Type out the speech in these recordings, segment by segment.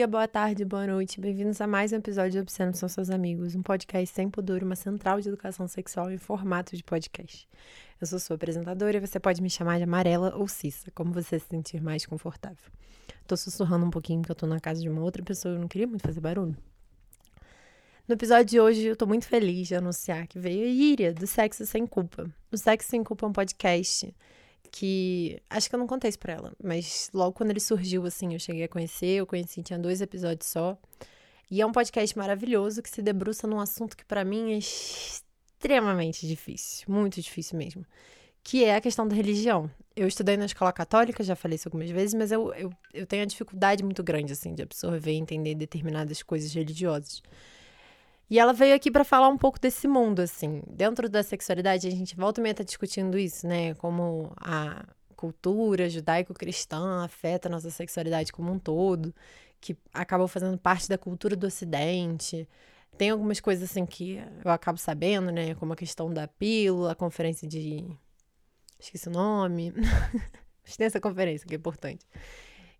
dia, boa tarde, boa noite. Bem-vindos a mais um episódio de Obsceno São Seus Amigos, um podcast sem pudor, uma central de educação sexual em formato de podcast. Eu sou sua apresentadora e você pode me chamar de Amarela ou Cissa, como você se sentir mais confortável. Tô sussurrando um pouquinho porque eu tô na casa de uma outra pessoa e eu não queria muito fazer barulho. No episódio de hoje, eu tô muito feliz de anunciar que veio a Íria, do Sexo Sem Culpa. O Sexo Sem Culpa é um podcast que acho que eu não contei isso pra ela, mas logo quando ele surgiu, assim, eu cheguei a conhecer, eu conheci, tinha dois episódios só. E é um podcast maravilhoso que se debruça num assunto que para mim é extremamente difícil, muito difícil mesmo, que é a questão da religião. Eu estudei na escola católica, já falei isso algumas vezes, mas eu, eu, eu tenho a dificuldade muito grande, assim, de absorver e entender determinadas coisas religiosas. E ela veio aqui para falar um pouco desse mundo, assim. Dentro da sexualidade, a gente volta e meia tá discutindo isso, né? Como a cultura judaico-cristã afeta a nossa sexualidade como um todo, que acabou fazendo parte da cultura do Ocidente. Tem algumas coisas, assim, que eu acabo sabendo, né? Como a questão da pílula, a conferência de. Esqueci o nome. Tem essa conferência que é importante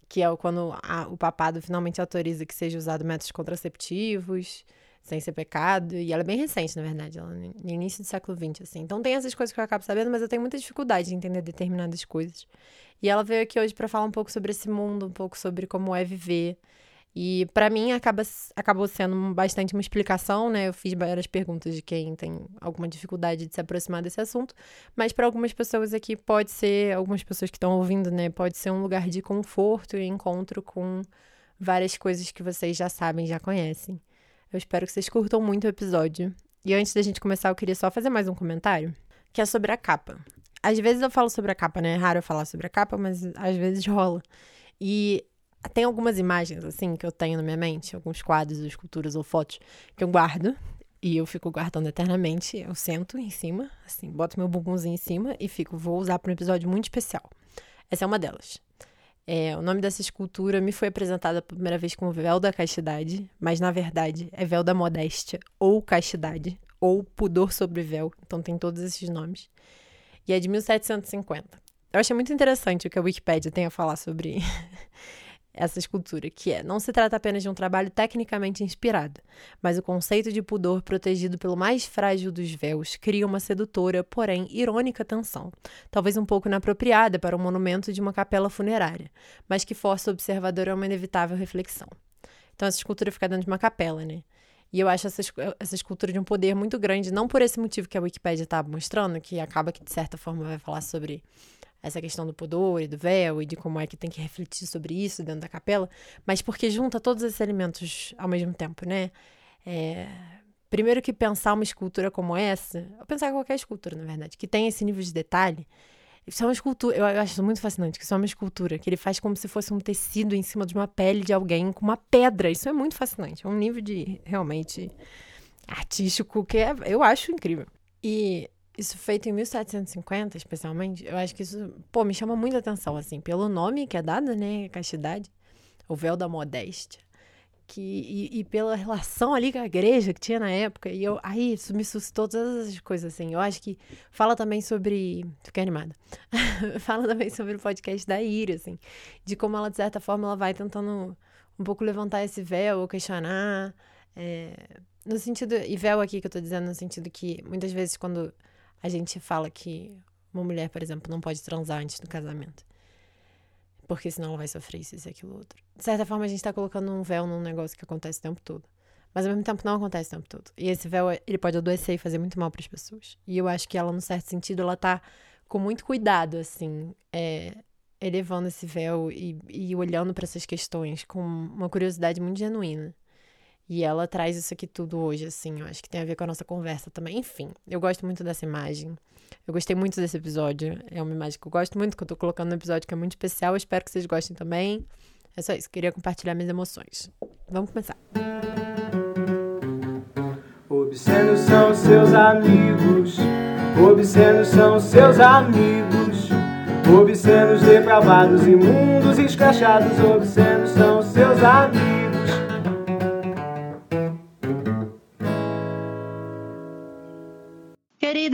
que é quando a, o papado finalmente autoriza que seja usado métodos contraceptivos sem ser pecado. E ela é bem recente, na verdade, ela no início do século XX, assim. Então tem essas coisas que eu acabo sabendo, mas eu tenho muita dificuldade de entender determinadas coisas. E ela veio aqui hoje para falar um pouco sobre esse mundo, um pouco sobre como é viver. E para mim acaba, acabou sendo bastante uma explicação, né? Eu fiz várias perguntas de quem tem alguma dificuldade de se aproximar desse assunto, mas para algumas pessoas aqui pode ser, algumas pessoas que estão ouvindo, né? Pode ser um lugar de conforto e encontro com várias coisas que vocês já sabem, já conhecem. Eu espero que vocês curtam muito o episódio. E antes da gente começar, eu queria só fazer mais um comentário, que é sobre a capa. Às vezes eu falo sobre a capa, né? É raro eu falar sobre a capa, mas às vezes rola. E tem algumas imagens, assim, que eu tenho na minha mente, alguns quadros, esculturas ou fotos, que eu guardo. E eu fico guardando eternamente. Eu sento em cima, assim, boto meu bumbumzinho em cima e fico, vou usar para um episódio muito especial. Essa é uma delas. É, o nome dessa escultura me foi apresentada pela primeira vez como Véu da Castidade, mas na verdade é Véu da Modéstia, ou Castidade, ou Pudor sobre Véu, então tem todos esses nomes. E é de 1750. Eu achei muito interessante o que a Wikipedia tem a falar sobre essa escultura, que é: não se trata apenas de um trabalho tecnicamente inspirado, mas o conceito de pudor protegido pelo mais frágil dos véus cria uma sedutora, porém irônica tensão, talvez um pouco inapropriada para o um monumento de uma capela funerária, mas que força o observador a uma inevitável reflexão. Então, essa escultura fica dentro de uma capela, né? E eu acho essa, essa escultura de um poder muito grande, não por esse motivo que a Wikipedia está mostrando, que acaba que, de certa forma, vai falar sobre essa questão do pudor e do véu e de como é que tem que refletir sobre isso dentro da capela, mas porque junta todos esses elementos ao mesmo tempo, né? É, primeiro que pensar uma escultura como essa, ou pensar qualquer escultura, na verdade, que tem esse nível de detalhe, isso é uma escultura, eu acho muito fascinante, que isso é uma escultura, que ele faz como se fosse um tecido em cima de uma pele de alguém com uma pedra, isso é muito fascinante, é um nível de, realmente, artístico que é, eu acho incrível. E isso feito em 1750, especialmente, eu acho que isso, pô, me chama muita atenção, assim, pelo nome que é dado, né, castidade, o véu da modéstia, que, e, e, pela relação ali com a igreja que tinha na época, e eu, aí isso me suscitou todas essas coisas, assim, eu acho que fala também sobre, fiquei animada, fala também sobre o podcast da Ira, assim, de como ela, de certa forma, ela vai tentando um pouco levantar esse véu, ou questionar, é, no sentido, e véu aqui que eu tô dizendo, no sentido que, muitas vezes, quando a gente fala que uma mulher, por exemplo, não pode transar antes do casamento. Porque senão ela vai sofrer isso, e aquilo outro. De certa forma, a gente tá colocando um véu num negócio que acontece o tempo todo. Mas ao mesmo tempo não acontece o tempo todo. E esse véu, ele pode adoecer e fazer muito mal para as pessoas. E eu acho que ela, num certo sentido, ela tá com muito cuidado, assim, é, elevando esse véu e, e olhando para essas questões com uma curiosidade muito genuína. E ela traz isso aqui tudo hoje, assim. Eu acho que tem a ver com a nossa conversa também. Enfim, eu gosto muito dessa imagem. Eu gostei muito desse episódio. É uma imagem que eu gosto muito, que eu tô colocando no episódio que é muito especial. Eu espero que vocês gostem também. É só isso. Queria compartilhar minhas emoções. Vamos começar. Obscenos são seus amigos. Obscenos são seus amigos. Obscenos, depravados, imundos, escrachados. Obscenos são seus amigos.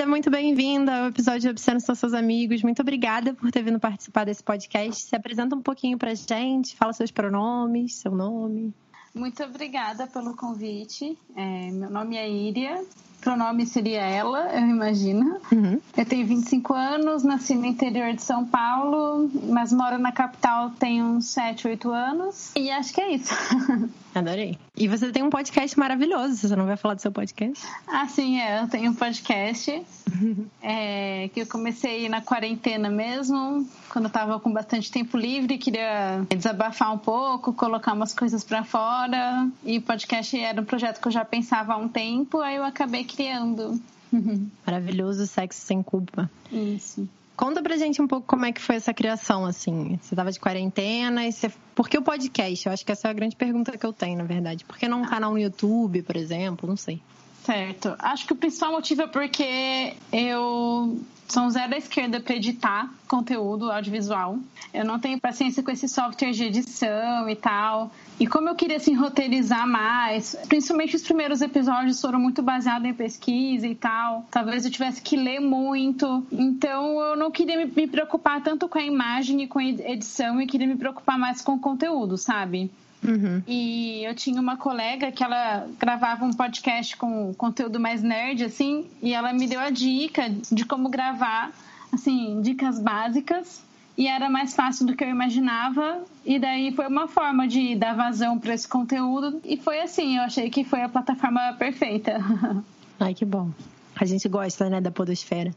Muito bem-vinda ao episódio Obsceno São Seus Amigos. Muito obrigada por ter vindo participar desse podcast. Se apresenta um pouquinho pra gente, fala seus pronomes, seu nome. Muito obrigada pelo convite. É, meu nome é Íria, pronome seria ela, eu imagino. Uhum. Eu tenho 25 anos, nasci no interior de São Paulo, mas moro na capital tem uns 7, 8 anos. E acho que é isso. Adorei. E você tem um podcast maravilhoso, você não vai falar do seu podcast? Ah, sim, é. Eu tenho um podcast é, que eu comecei na quarentena mesmo, quando eu tava com bastante tempo livre, queria desabafar um pouco, colocar umas coisas para fora. E podcast era um projeto que eu já pensava há um tempo, aí eu acabei criando. Maravilhoso sexo sem culpa. Isso. Conta pra gente um pouco como é que foi essa criação, assim. Você tava de quarentena e você... Por que o podcast? Eu acho que essa é a grande pergunta que eu tenho, na verdade. Por que não um canal no YouTube, por exemplo? Não sei. Certo. Acho que o principal motivo é porque eu sou zero à esquerda para editar conteúdo audiovisual. Eu não tenho paciência com esse software de edição e tal. E como eu queria assim roteirizar mais, principalmente os primeiros episódios foram muito baseados em pesquisa e tal. Talvez eu tivesse que ler muito. Então eu não queria me preocupar tanto com a imagem e com a edição e queria me preocupar mais com o conteúdo, sabe? Uhum. E eu tinha uma colega que ela gravava um podcast com conteúdo mais nerd, assim, e ela me deu a dica de como gravar, assim, dicas básicas. E era mais fácil do que eu imaginava. E daí foi uma forma de dar vazão para esse conteúdo. E foi assim, eu achei que foi a plataforma perfeita. Ai, que bom. A gente gosta, né, da podosfera.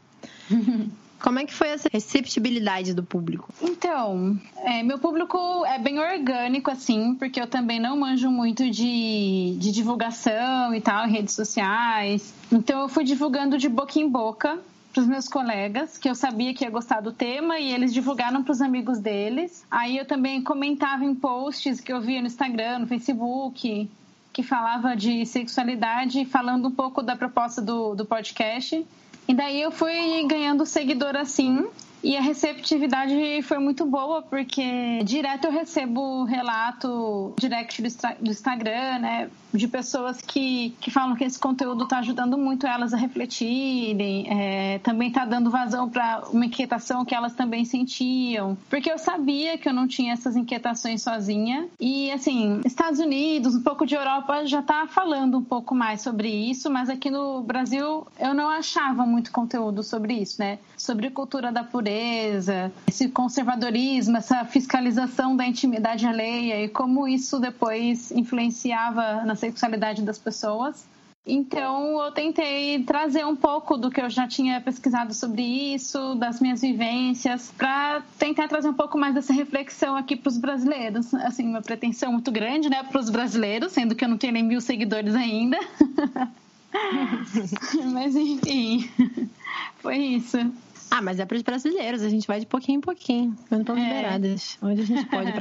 Como é que foi essa receptibilidade do público? Então, é, meu público é bem orgânico, assim, porque eu também não manjo muito de, de divulgação e tal, em redes sociais. Então, eu fui divulgando de boca em boca para os meus colegas, que eu sabia que ia gostar do tema, e eles divulgaram para os amigos deles. Aí eu também comentava em posts que eu via no Instagram, no Facebook, que falava de sexualidade, falando um pouco da proposta do, do podcast. E daí eu fui ganhando seguidor assim. E a receptividade foi muito boa, porque direto eu recebo relato direct do Instagram, né? De pessoas que, que falam que esse conteúdo está ajudando muito elas a refletirem, é, também está dando vazão para uma inquietação que elas também sentiam. Porque eu sabia que eu não tinha essas inquietações sozinha. E, assim, Estados Unidos, um pouco de Europa já está falando um pouco mais sobre isso, mas aqui no Brasil eu não achava muito conteúdo sobre isso, né? Sobre cultura da pureza esse conservadorismo, essa fiscalização da intimidade alheia e como isso depois influenciava na sexualidade das pessoas. Então, eu tentei trazer um pouco do que eu já tinha pesquisado sobre isso, das minhas vivências, para tentar trazer um pouco mais dessa reflexão aqui para os brasileiros. Assim, uma pretensão muito grande, né, para os brasileiros, sendo que eu não tenho nem mil seguidores ainda. Mas, enfim, foi isso. Ah, mas é para os brasileiros, a gente vai de pouquinho em pouquinho, quando estão é. liberadas, onde a gente pode,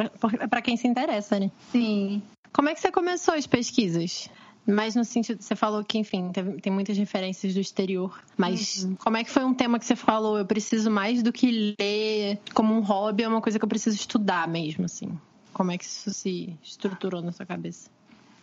para quem se interessa, né? Sim. Como é que você começou as pesquisas? Mas no sentido, você falou que, enfim, tem muitas referências do exterior. Mas uhum. como é que foi um tema que você falou? Eu preciso mais do que ler como um hobby, é uma coisa que eu preciso estudar mesmo, assim. Como é que isso se estruturou na sua cabeça?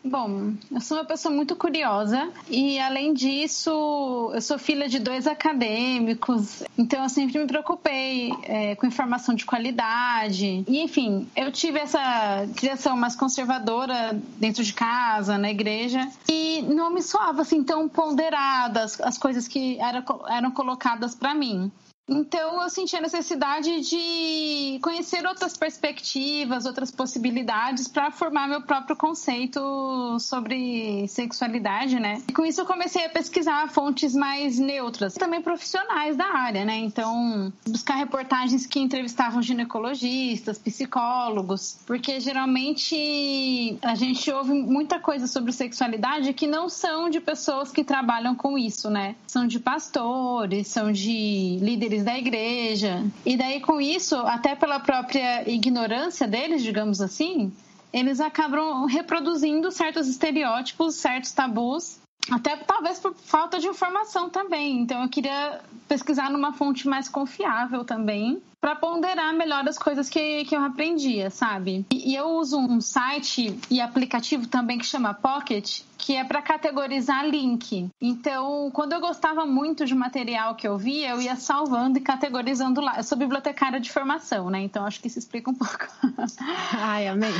Bom, eu sou uma pessoa muito curiosa e, além disso, eu sou filha de dois acadêmicos, então eu sempre me preocupei é, com informação de qualidade. E, enfim, eu tive essa criação mais conservadora dentro de casa, na igreja, e não me soava assim tão ponderadas as coisas que eram, eram colocadas para mim. Então eu senti a necessidade de conhecer outras perspectivas, outras possibilidades para formar meu próprio conceito sobre sexualidade, né? E com isso eu comecei a pesquisar fontes mais neutras, também profissionais da área, né? Então, buscar reportagens que entrevistavam ginecologistas, psicólogos, porque geralmente a gente ouve muita coisa sobre sexualidade que não são de pessoas que trabalham com isso, né? São de pastores, são de líderes líderes da igreja. E daí, com isso, até pela própria ignorância deles, digamos assim, eles acabam reproduzindo certos estereótipos, certos tabus Até talvez por falta de informação também. Então eu queria pesquisar numa fonte mais confiável também para ponderar melhor as coisas que, que eu aprendia, sabe? E, e eu uso um site e aplicativo também que chama Pocket, que é para categorizar link. Então, quando eu gostava muito de material que eu via, eu ia salvando e categorizando lá. Eu sou bibliotecária de formação, né? Então, acho que isso explica um pouco. Ai, amei.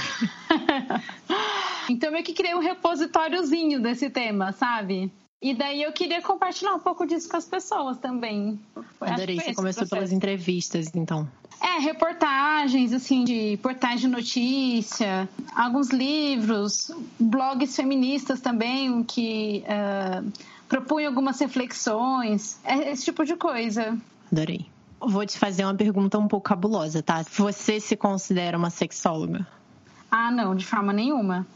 então, eu meio que criei um repositóriozinho desse tema, sabe? E daí eu queria compartilhar um pouco disso com as pessoas também. Adorei, você começou pelas entrevistas, então. É, reportagens, assim, de portais de notícia, alguns livros, blogs feministas também, que uh, propunham algumas reflexões, é esse tipo de coisa. Adorei. Vou te fazer uma pergunta um pouco cabulosa, tá? Você se considera uma sexóloga? Ah, não, de forma nenhuma.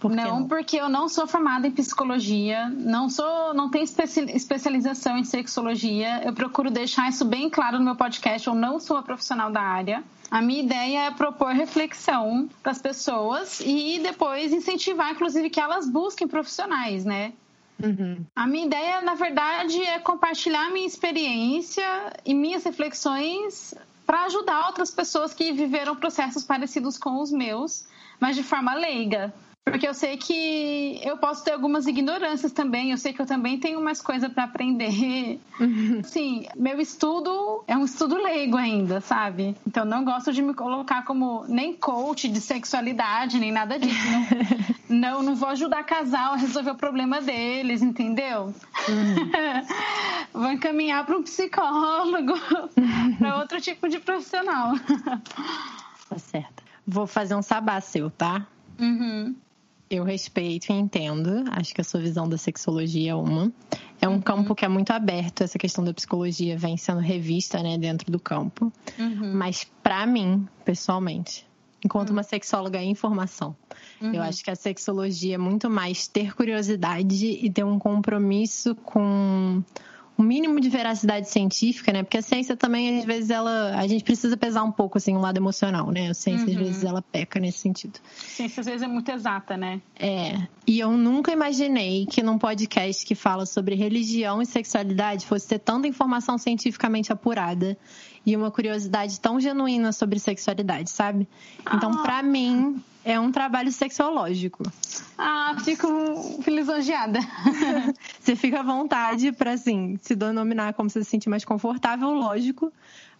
Por não, não, porque eu não sou formada em psicologia, não sou, não tenho especialização em sexologia. Eu procuro deixar isso bem claro no meu podcast. Eu não sou uma profissional da área. A minha ideia é propor reflexão para as pessoas e depois incentivar, inclusive, que elas busquem profissionais, né? Uhum. A minha ideia, na verdade, é compartilhar minha experiência e minhas reflexões para ajudar outras pessoas que viveram processos parecidos com os meus, mas de forma leiga. Porque eu sei que eu posso ter algumas ignorâncias também, eu sei que eu também tenho mais coisa para aprender. Uhum. Sim, meu estudo é um estudo leigo ainda, sabe? Então não gosto de me colocar como nem coach de sexualidade, nem nada disso. Não, não, não vou ajudar casal a resolver o problema deles, entendeu? Uhum. vou encaminhar para um psicólogo, para outro tipo de profissional. Tá certo. Vou fazer um sabá seu, tá? Uhum. Eu respeito e entendo. Acho que a sua visão da sexologia é uma. É um uhum. campo que é muito aberto. Essa questão da psicologia vem sendo revista, né, dentro do campo. Uhum. Mas para mim, pessoalmente, enquanto uhum. uma sexóloga em formação, eu uhum. acho que a sexologia é muito mais ter curiosidade e ter um compromisso com um mínimo de veracidade científica, né? Porque a ciência também, às vezes, ela. A gente precisa pesar um pouco, assim, o um lado emocional, né? A ciência, uhum. às vezes, ela peca nesse sentido. A ciência, às vezes, é muito exata, né? É. E eu nunca imaginei que num podcast que fala sobre religião e sexualidade fosse ter tanta informação cientificamente apurada e uma curiosidade tão genuína sobre sexualidade, sabe? Então, ah. para mim, é um trabalho sexológico. Ah, fico lisonjeada. você fica à vontade para, assim, se denominar como você se sentir mais confortável, lógico.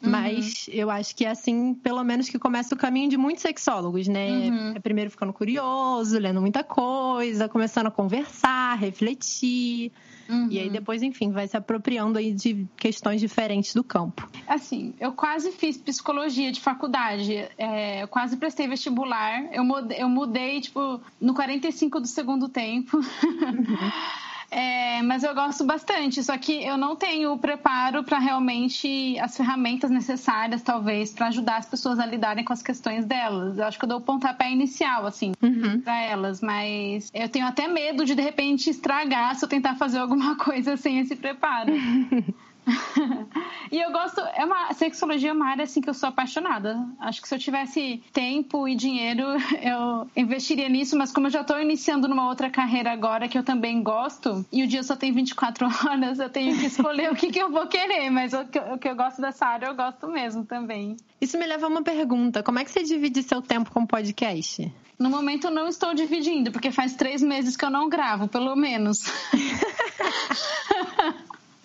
Uhum. Mas eu acho que é assim, pelo menos que começa o caminho de muitos sexólogos, né? Uhum. É primeiro ficando curioso, lendo muita coisa, começando a conversar, refletir. Uhum. E aí depois, enfim, vai se apropriando aí de questões diferentes do campo. Assim, eu quase fiz psicologia de faculdade, é, eu quase prestei vestibular, eu mudei, eu mudei, tipo, no 45 do segundo tempo. Uhum. É, mas eu gosto bastante, só que eu não tenho o preparo para realmente as ferramentas necessárias, talvez, para ajudar as pessoas a lidarem com as questões delas. Eu acho que eu dou o pontapé inicial, assim, uhum. para elas, mas eu tenho até medo de, de repente, estragar se eu tentar fazer alguma coisa sem esse preparo. e eu gosto, é uma sexologia é uma área assim que eu sou apaixonada. Acho que se eu tivesse tempo e dinheiro, eu investiria nisso, mas como eu já estou iniciando numa outra carreira agora que eu também gosto, e o dia só tem 24 horas, eu tenho que escolher o que, que eu vou querer, mas o que, o que eu gosto dessa área eu gosto mesmo também. Isso me leva a uma pergunta: como é que você divide seu tempo com podcast? No momento eu não estou dividindo, porque faz três meses que eu não gravo, pelo menos.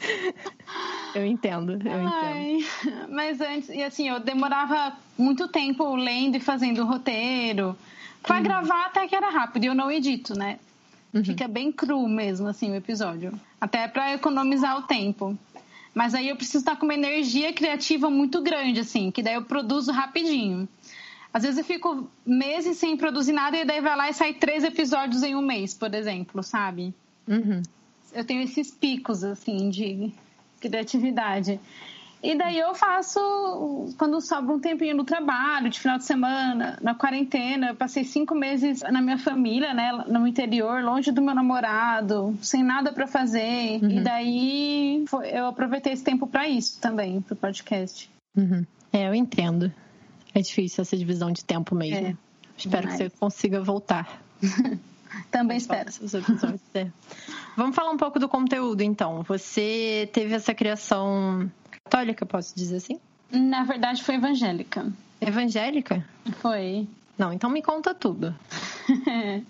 Eu entendo, eu Ai, entendo. Mas antes, e assim, eu demorava muito tempo lendo e fazendo roteiro. Pra uhum. gravar até que era rápido, e eu não edito, né? Uhum. Fica bem cru mesmo, assim, o episódio. Até para economizar o tempo. Mas aí eu preciso estar com uma energia criativa muito grande, assim, que daí eu produzo rapidinho. Às vezes eu fico meses sem produzir nada e daí vai lá e sai três episódios em um mês, por exemplo, sabe? Uhum eu tenho esses picos, assim, de criatividade. E daí eu faço, quando sobra um tempinho no trabalho, de final de semana, na quarentena, eu passei cinco meses na minha família, né, no interior, longe do meu namorado, sem nada para fazer. Uhum. E daí eu aproveitei esse tempo para isso também, pro podcast. Uhum. É, eu entendo. É difícil essa divisão de tempo mesmo. É, Espero demais. que você consiga voltar. Também espero. Os episódios, é. Vamos falar um pouco do conteúdo, então. Você teve essa criação católica, posso dizer assim? Na verdade, foi evangélica. Evangélica? Foi. Não, então me conta tudo.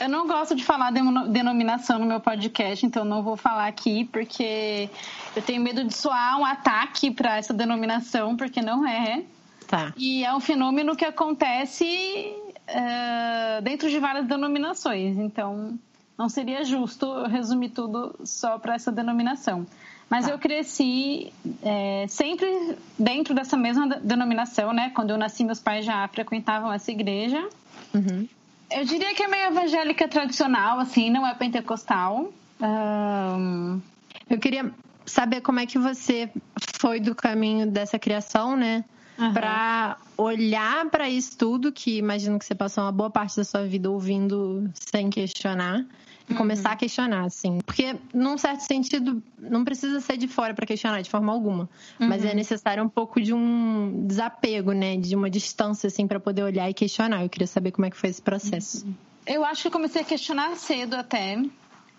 Eu não gosto de falar de denominação no meu podcast, então não vou falar aqui, porque eu tenho medo de soar um ataque para essa denominação, porque não é. Tá. E é um fenômeno que acontece uh, dentro de várias denominações, então não seria justo resumir tudo só para essa denominação. Mas tá. eu cresci é, sempre dentro dessa mesma denominação, né? Quando eu nasci, meus pais já frequentavam essa igreja. Uhum. Eu diria que é meio evangélica tradicional, assim, não é pentecostal. Um... Eu queria saber como é que você foi do caminho dessa criação, né? Uhum. Para olhar para isso tudo, que imagino que você passou uma boa parte da sua vida ouvindo sem questionar e começar uhum. a questionar, assim. Porque, num certo sentido, não precisa ser de fora para questionar de forma alguma. Uhum. Mas é necessário um pouco de um desapego, né? De uma distância, assim, para poder olhar e questionar. Eu queria saber como é que foi esse processo. Uhum. Eu acho que eu comecei a questionar cedo até.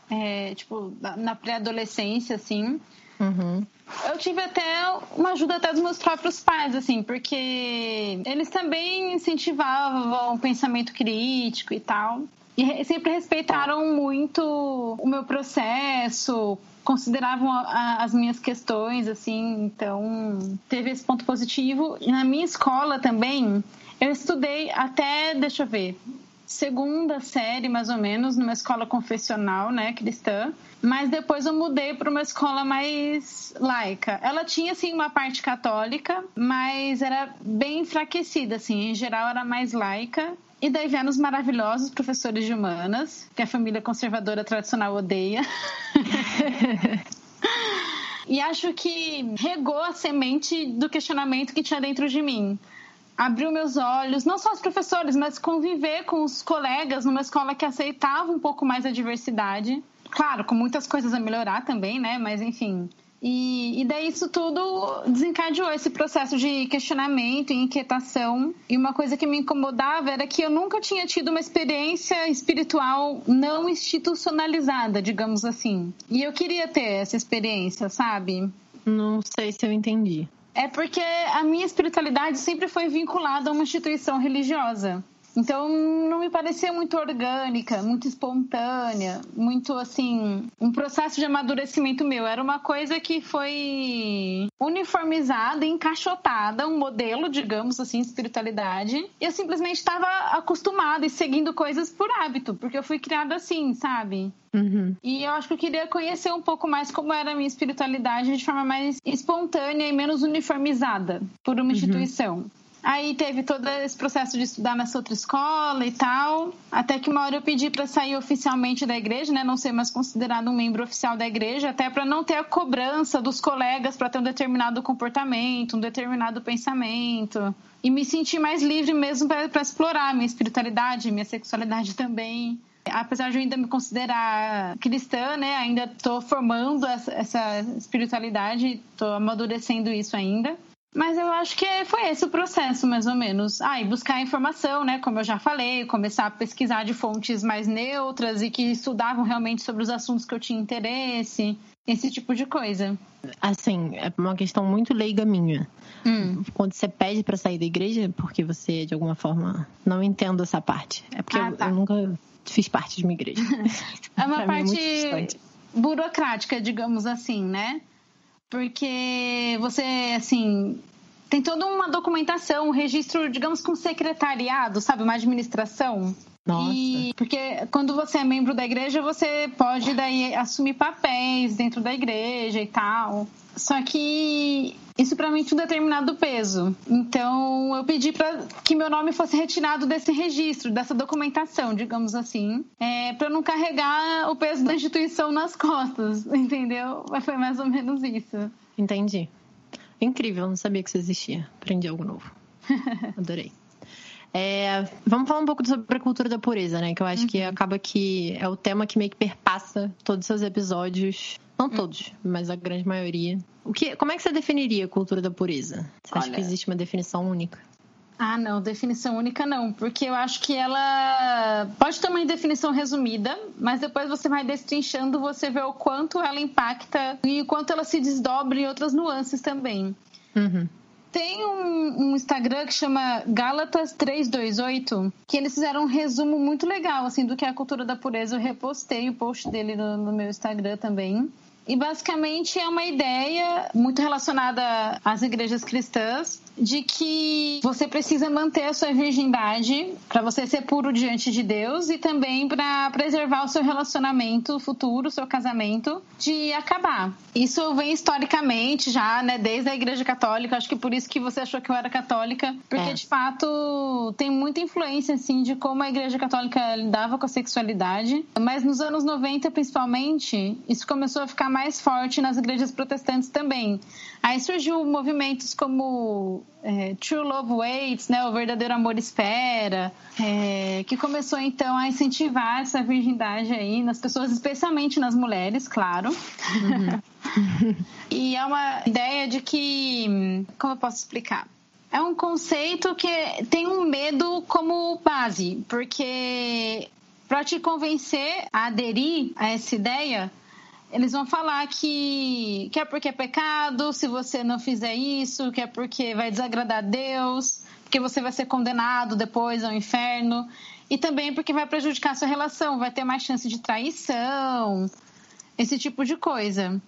É, tipo, na pré-adolescência, assim. Uhum. Eu tive até uma ajuda até dos meus próprios pais, assim, porque eles também incentivavam o pensamento crítico e tal. E sempre respeitaram muito o meu processo, consideravam a, as minhas questões, assim, então teve esse ponto positivo. E na minha escola também, eu estudei até, deixa eu ver, segunda série, mais ou menos, numa escola confessional, né, cristã. Mas depois eu mudei para uma escola mais laica. Ela tinha, assim, uma parte católica, mas era bem enfraquecida, assim. Em geral, era mais laica. E daí vieram os maravilhosos professores de humanas, que a família conservadora tradicional odeia. e acho que regou a semente do questionamento que tinha dentro de mim. Abriu meus olhos, não só os professores, mas conviver com os colegas numa escola que aceitava um pouco mais a diversidade. Claro, com muitas coisas a melhorar também, né? Mas enfim, e, e daí isso tudo desencadeou esse processo de questionamento e inquietação. E uma coisa que me incomodava era que eu nunca tinha tido uma experiência espiritual não institucionalizada, digamos assim. E eu queria ter essa experiência, sabe? Não sei se eu entendi. É porque a minha espiritualidade sempre foi vinculada a uma instituição religiosa. Então não me parecia muito orgânica, muito espontânea, muito assim, um processo de amadurecimento meu. Era uma coisa que foi uniformizada, encaixotada, um modelo, digamos assim, espiritualidade. E eu simplesmente estava acostumada e seguindo coisas por hábito, porque eu fui criada assim, sabe? Uhum. E eu acho que eu queria conhecer um pouco mais como era a minha espiritualidade de forma mais espontânea e menos uniformizada por uma uhum. instituição. Aí teve todo esse processo de estudar nessa outra escola e tal, até que uma hora eu pedi para sair oficialmente da igreja, né, não ser mais considerado um membro oficial da igreja, até para não ter a cobrança dos colegas para ter um determinado comportamento, um determinado pensamento, e me sentir mais livre mesmo para explorar minha espiritualidade, minha sexualidade também. Apesar de eu ainda me considerar cristã, né, ainda estou formando essa espiritualidade, estou amadurecendo isso ainda. Mas eu acho que foi esse o processo, mais ou menos. Ah, e buscar informação, né? Como eu já falei, começar a pesquisar de fontes mais neutras e que estudavam realmente sobre os assuntos que eu tinha interesse, esse tipo de coisa. Assim, é uma questão muito leiga minha. Hum. Quando você pede para sair da igreja, porque você, de alguma forma, não entendo essa parte. É porque ah, eu, tá. eu, nunca fiz parte de uma igreja. é uma parte é burocrática, digamos assim, né? Porque você, assim, tem toda uma documentação, um registro, digamos, com secretariado, sabe, uma administração. Nossa. E porque quando você é membro da igreja, você pode daí assumir papéis dentro da igreja e tal. Só que isso para mim tinha um determinado peso. Então eu pedi para que meu nome fosse retirado desse registro, dessa documentação, digamos assim, é, para não carregar o peso da instituição nas costas, entendeu? Foi mais ou menos isso. Entendi. Incrível, não sabia que isso existia. Aprendi algo novo. Adorei. É, vamos falar um pouco sobre a cultura da pureza, né? Que eu acho uhum. que acaba que é o tema que meio que perpassa todos os seus episódios. Não todos, mas a grande maioria. O que, como é que você definiria a cultura da pureza? Você Olha, acha que existe uma definição única? Ah, não, definição única não, porque eu acho que ela pode ter uma definição resumida, mas depois você vai destrinchando, você vê o quanto ela impacta e o quanto ela se desdobra em outras nuances também. Uhum. Tem um, um, Instagram que chama Gálatas328, que eles fizeram um resumo muito legal assim do que é a cultura da pureza. Eu repostei o post dele no, no meu Instagram também. E basicamente é uma ideia muito relacionada às igrejas cristãs de que você precisa manter a sua virgindade para você ser puro diante de Deus e também para preservar o seu relacionamento futuro, o seu casamento, de acabar. Isso vem historicamente já, né, desde a Igreja Católica. Acho que por isso que você achou que eu era católica, porque é. de fato tem muita influência assim de como a Igreja Católica lidava com a sexualidade. Mas nos anos 90, principalmente, isso começou a ficar mais forte nas igrejas protestantes também. Aí surgiu movimentos como é, True Love Waits, né, o verdadeiro amor espera, é, que começou então a incentivar essa virgindade aí nas pessoas, especialmente nas mulheres, claro. Uhum. e é uma ideia de que, como eu posso explicar? É um conceito que tem um medo como base, porque para te convencer a aderir a essa ideia, eles vão falar que, que é porque é pecado se você não fizer isso, que é porque vai desagradar a Deus, porque você vai ser condenado depois ao inferno, e também porque vai prejudicar a sua relação, vai ter mais chance de traição, esse tipo de coisa.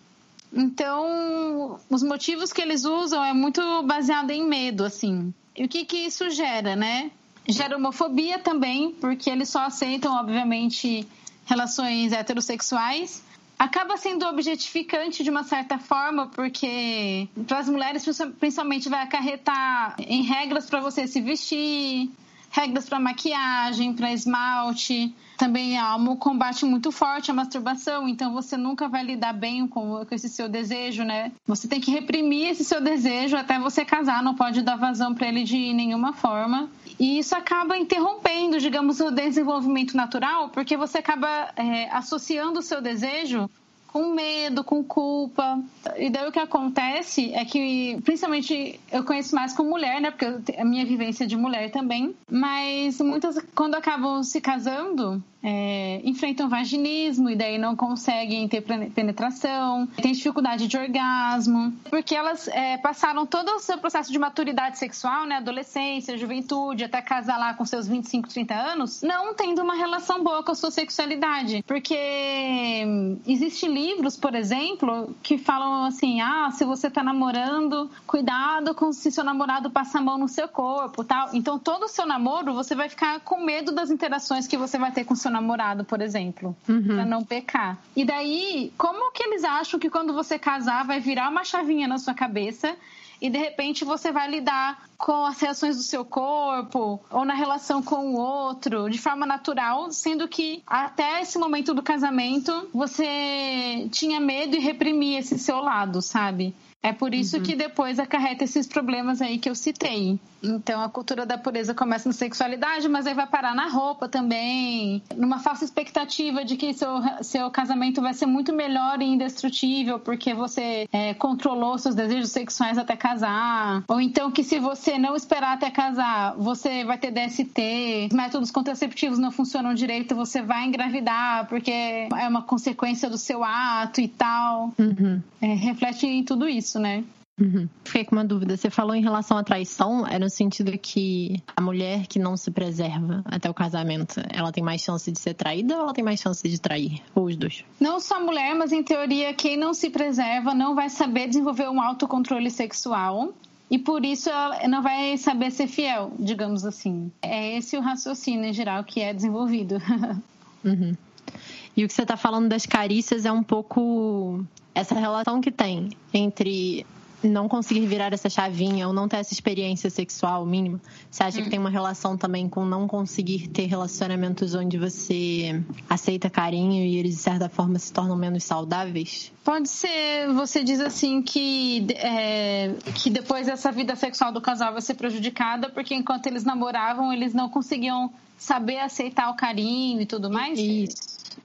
Então, os motivos que eles usam é muito baseado em medo, assim. E o que, que isso gera, né? Gera homofobia também, porque eles só aceitam, obviamente, relações heterossexuais acaba sendo objetificante de uma certa forma, porque para as mulheres principalmente vai acarretar em regras para você se vestir, regras para maquiagem, para esmalte. Também há um combate muito forte à masturbação, então você nunca vai lidar bem com, com esse seu desejo, né? Você tem que reprimir esse seu desejo até você casar, não pode dar vazão para ele de nenhuma forma. E isso acaba interrompendo, digamos, o desenvolvimento natural, porque você acaba é, associando o seu desejo com medo, com culpa. E daí o que acontece é que, principalmente, eu conheço mais com mulher, né? Porque a minha vivência é de mulher também. Mas muitas, quando acabam se casando, é, enfrentam vaginismo e daí não conseguem ter penetração, têm dificuldade de orgasmo, porque elas é, passaram todo o seu processo de maturidade sexual, né, adolescência, juventude, até casar lá com seus 25, 30 anos, não tendo uma relação boa com a sua sexualidade. Porque existem livros, por exemplo, que falam assim: ah, se você tá namorando, cuidado com se seu namorado passa a mão no seu corpo tal. Então, todo o seu namoro, você vai ficar com medo das interações que você vai ter com seu namorado, por exemplo, uhum. para não pecar. E daí, como que eles acham que quando você casar vai virar uma chavinha na sua cabeça e de repente você vai lidar com as reações do seu corpo ou na relação com o outro de forma natural, sendo que até esse momento do casamento você tinha medo e reprimia esse seu lado, sabe? É por isso uhum. que depois acarreta esses problemas aí que eu citei. Então a cultura da pureza começa na sexualidade, mas aí vai parar na roupa também, numa falsa expectativa de que seu, seu casamento vai ser muito melhor e indestrutível porque você é, controlou seus desejos sexuais até casar. Ou então que se você não esperar até casar, você vai ter DST, os métodos contraceptivos não funcionam direito, você vai engravidar porque é uma consequência do seu ato e tal. Uhum. É, reflete em tudo isso, né? Uhum. Fiquei com uma dúvida. Você falou em relação à traição, é no sentido que a mulher que não se preserva até o casamento, ela tem mais chance de ser traída ou ela tem mais chance de trair? Ou os dois? Não só a mulher, mas em teoria, quem não se preserva não vai saber desenvolver um autocontrole sexual. E por isso ela não vai saber ser fiel, digamos assim. É esse o raciocínio em geral que é desenvolvido. Uhum. E o que você está falando das carícias é um pouco essa relação que tem entre não conseguir virar essa chavinha ou não ter essa experiência sexual mínima, você acha hum. que tem uma relação também com não conseguir ter relacionamentos onde você aceita carinho e eles de certa forma se tornam menos saudáveis? Pode ser, você diz assim que, é, que depois essa vida sexual do casal vai ser prejudicada porque enquanto eles namoravam eles não conseguiam saber aceitar o carinho e tudo mais? Isso,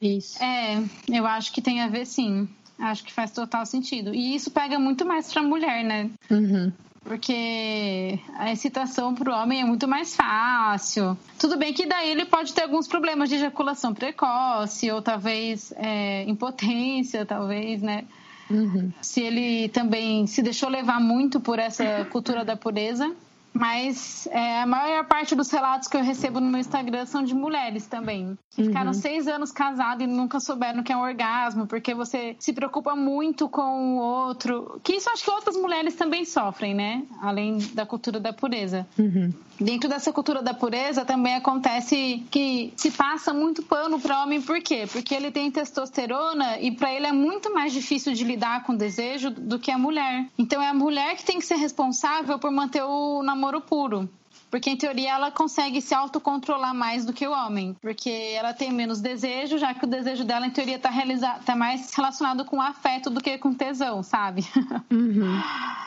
isso. É, eu acho que tem a ver sim. Acho que faz total sentido. E isso pega muito mais pra mulher, né? Uhum. porque a excitação para o homem é muito mais fácil. Tudo bem que daí ele pode ter alguns problemas de ejaculação precoce, ou talvez é, impotência, talvez, né? Uhum. Se ele também se deixou levar muito por essa cultura da pureza. Mas é, a maior parte dos relatos que eu recebo no meu Instagram são de mulheres também. Que uhum. ficaram seis anos casadas e nunca souberam o que é um orgasmo, porque você se preocupa muito com o outro. Que isso acho que outras mulheres também sofrem, né? Além da cultura da pureza. Uhum. Dentro dessa cultura da pureza também acontece que se passa muito pano para homem, por quê? Porque ele tem testosterona e para ele é muito mais difícil de lidar com o desejo do que a mulher. Então é a mulher que tem que ser responsável por manter o namoro puro. Porque, em teoria, ela consegue se autocontrolar mais do que o homem. Porque ela tem menos desejo, já que o desejo dela, em teoria, está tá mais relacionado com afeto do que com tesão, sabe? Uhum.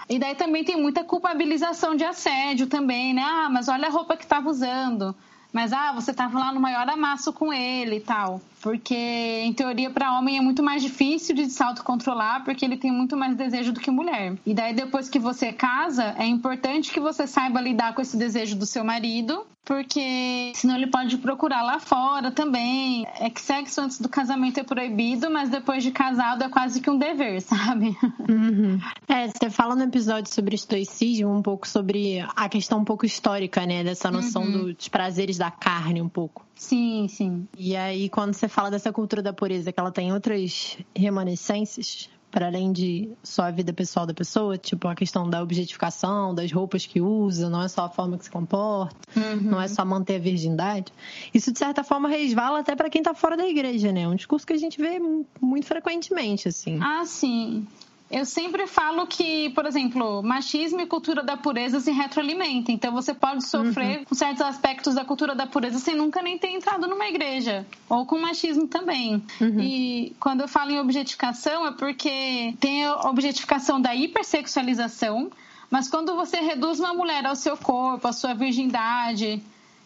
E daí também tem muita culpabilização de assédio também, né? Ah, mas olha a roupa que estava usando. Mas, ah, você estava lá no maior amasso com ele e tal. Porque, em teoria, para homem é muito mais difícil de se autocontrolar, porque ele tem muito mais desejo do que mulher. E daí, depois que você casa, é importante que você saiba lidar com esse desejo do seu marido, porque senão ele pode procurar lá fora também. É que sexo antes do casamento é proibido, mas depois de casado é quase que um dever, sabe? Uhum. É, você fala no episódio sobre estoicismo um pouco sobre a questão um pouco histórica, né? Dessa noção uhum. dos prazeres da carne um pouco. Sim, sim. E aí, quando você fala dessa cultura da pureza, que ela tem outras remanescências, para além de só a vida pessoal da pessoa, tipo a questão da objetificação, das roupas que usa, não é só a forma que se comporta, uhum. não é só manter a virgindade. Isso, de certa forma, resvala até para quem está fora da igreja, né? É um discurso que a gente vê muito frequentemente, assim. Ah, sim. Eu sempre falo que, por exemplo, machismo e cultura da pureza se retroalimentam. Então você pode sofrer uhum. com certos aspectos da cultura da pureza sem nunca nem ter entrado numa igreja. Ou com machismo também. Uhum. E quando eu falo em objetificação é porque tem a objetificação da hipersexualização. Mas quando você reduz uma mulher ao seu corpo, à sua virgindade,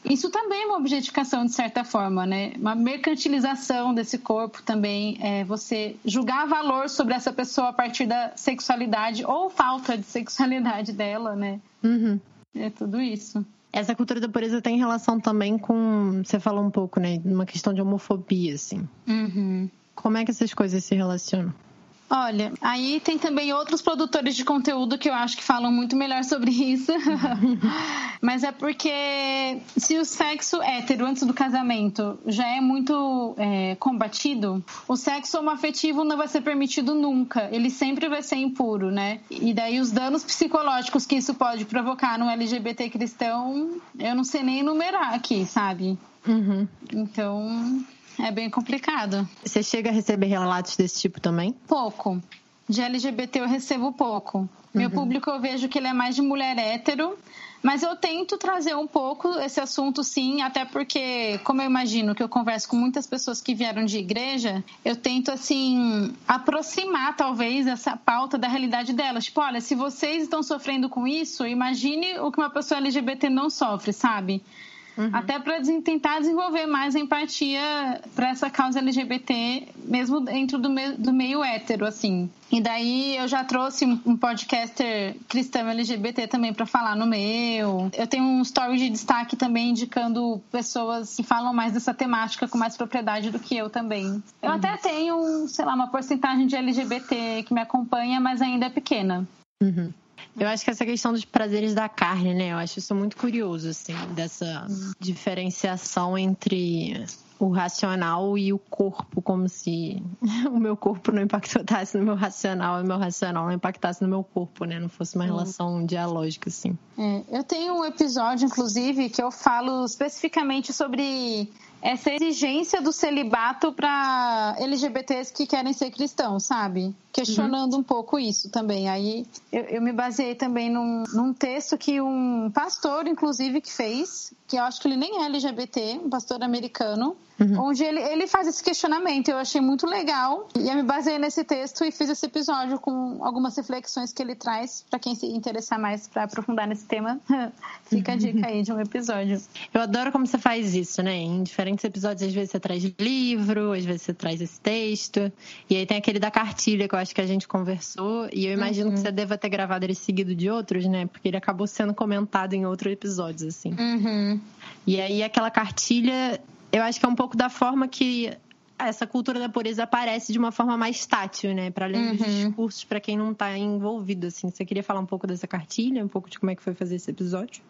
isso também é uma objetificação, de certa forma, né? Uma mercantilização desse corpo também. É você julgar valor sobre essa pessoa a partir da sexualidade ou falta de sexualidade dela, né? Uhum. É tudo isso. Essa cultura da pureza tem relação também com. Você falou um pouco, né? Uma questão de homofobia, assim. Uhum. Como é que essas coisas se relacionam? Olha, aí tem também outros produtores de conteúdo que eu acho que falam muito melhor sobre isso. Mas é porque se o sexo hétero antes do casamento já é muito é, combatido, o sexo homoafetivo não vai ser permitido nunca. Ele sempre vai ser impuro, né? E daí os danos psicológicos que isso pode provocar no LGBT cristão, eu não sei nem enumerar aqui, sabe? Uhum. Então, é bem complicado. Você chega a receber relatos desse tipo também? Pouco. De LGBT eu recebo pouco. Meu uhum. público eu vejo que ele é mais de mulher hétero, mas eu tento trazer um pouco esse assunto sim, até porque, como eu imagino que eu converso com muitas pessoas que vieram de igreja, eu tento assim aproximar talvez essa pauta da realidade delas. Tipo, olha, se vocês estão sofrendo com isso, imagine o que uma pessoa LGBT não sofre, sabe? Uhum. Até para tentar desenvolver mais empatia para essa causa LGBT, mesmo dentro do, me do meio hétero, assim. E daí eu já trouxe um podcaster cristão LGBT também para falar no meu. Eu tenho um story de destaque também indicando pessoas que falam mais dessa temática com mais propriedade do que eu também. Eu uhum. até tenho, sei lá, uma porcentagem de LGBT que me acompanha, mas ainda é pequena. Uhum. Eu acho que essa questão dos prazeres da carne, né? Eu acho isso muito curioso, assim, dessa diferenciação entre o racional e o corpo, como se o meu corpo não impactasse no meu racional e o meu racional não impactasse no meu corpo, né? Não fosse uma relação dialógica, assim. É, eu tenho um episódio, inclusive, que eu falo especificamente sobre essa exigência do celibato para LGBTs que querem ser cristãos, sabe? Questionando uhum. um pouco isso também. Aí eu, eu me baseei também num, num, texto que um pastor, inclusive, que fez, que eu acho que ele nem é LGBT, um pastor americano, Uhum. onde ele, ele faz esse questionamento. Eu achei muito legal e eu me baseei nesse texto e fiz esse episódio com algumas reflexões que ele traz para quem se interessar mais para aprofundar nesse tema. Fica a dica aí de um episódio. Eu adoro como você faz isso, né? Em diferentes episódios, às vezes você traz livro, às vezes você traz esse texto. E aí tem aquele da cartilha que eu acho que a gente conversou. E eu imagino uhum. que você deva ter gravado ele seguido de outros, né? Porque ele acabou sendo comentado em outros episódios, assim. Uhum. E aí aquela cartilha, eu acho que é um pouco da forma que essa cultura da pureza aparece de uma forma mais tátil, né? Para além uhum. dos discursos, para quem não está envolvido, assim. Você queria falar um pouco dessa cartilha, um pouco de como é que foi fazer esse episódio?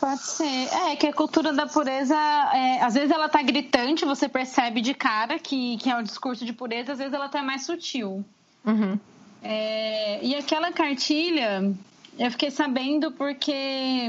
Pode ser. É, que a cultura da pureza, é, às vezes ela tá gritante, você percebe de cara que, que é o discurso de pureza, às vezes ela tá mais sutil. Uhum. É, e aquela cartilha, eu fiquei sabendo porque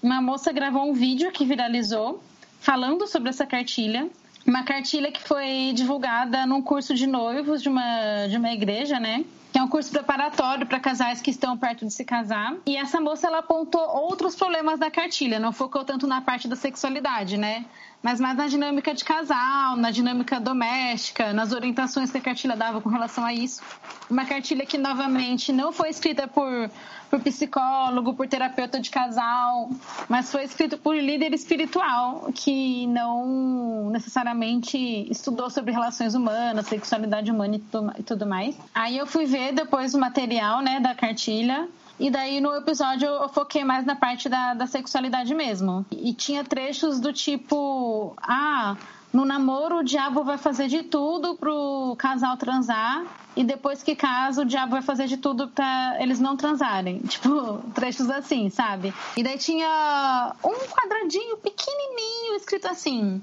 uma moça gravou um vídeo que viralizou falando sobre essa cartilha. Uma cartilha que foi divulgada num curso de noivos de uma, de uma igreja, né? que é um curso preparatório para casais que estão perto de se casar. E essa moça ela apontou outros problemas da cartilha, não focou tanto na parte da sexualidade, né? Mas mais na dinâmica de casal, na dinâmica doméstica, nas orientações que a cartilha dava com relação a isso. Uma cartilha que, novamente, não foi escrita por por psicólogo, por terapeuta de casal, mas foi escrito por líder espiritual que não necessariamente estudou sobre relações humanas, sexualidade humana e tudo mais. Aí eu fui ver depois o material, né, da cartilha. E daí no episódio eu foquei mais na parte da, da sexualidade mesmo. E tinha trechos do tipo: ah, no namoro, o diabo vai fazer de tudo pro casal transar. E depois que casa, o diabo vai fazer de tudo pra eles não transarem. Tipo, trechos assim, sabe? E daí tinha um quadradinho pequenininho escrito assim: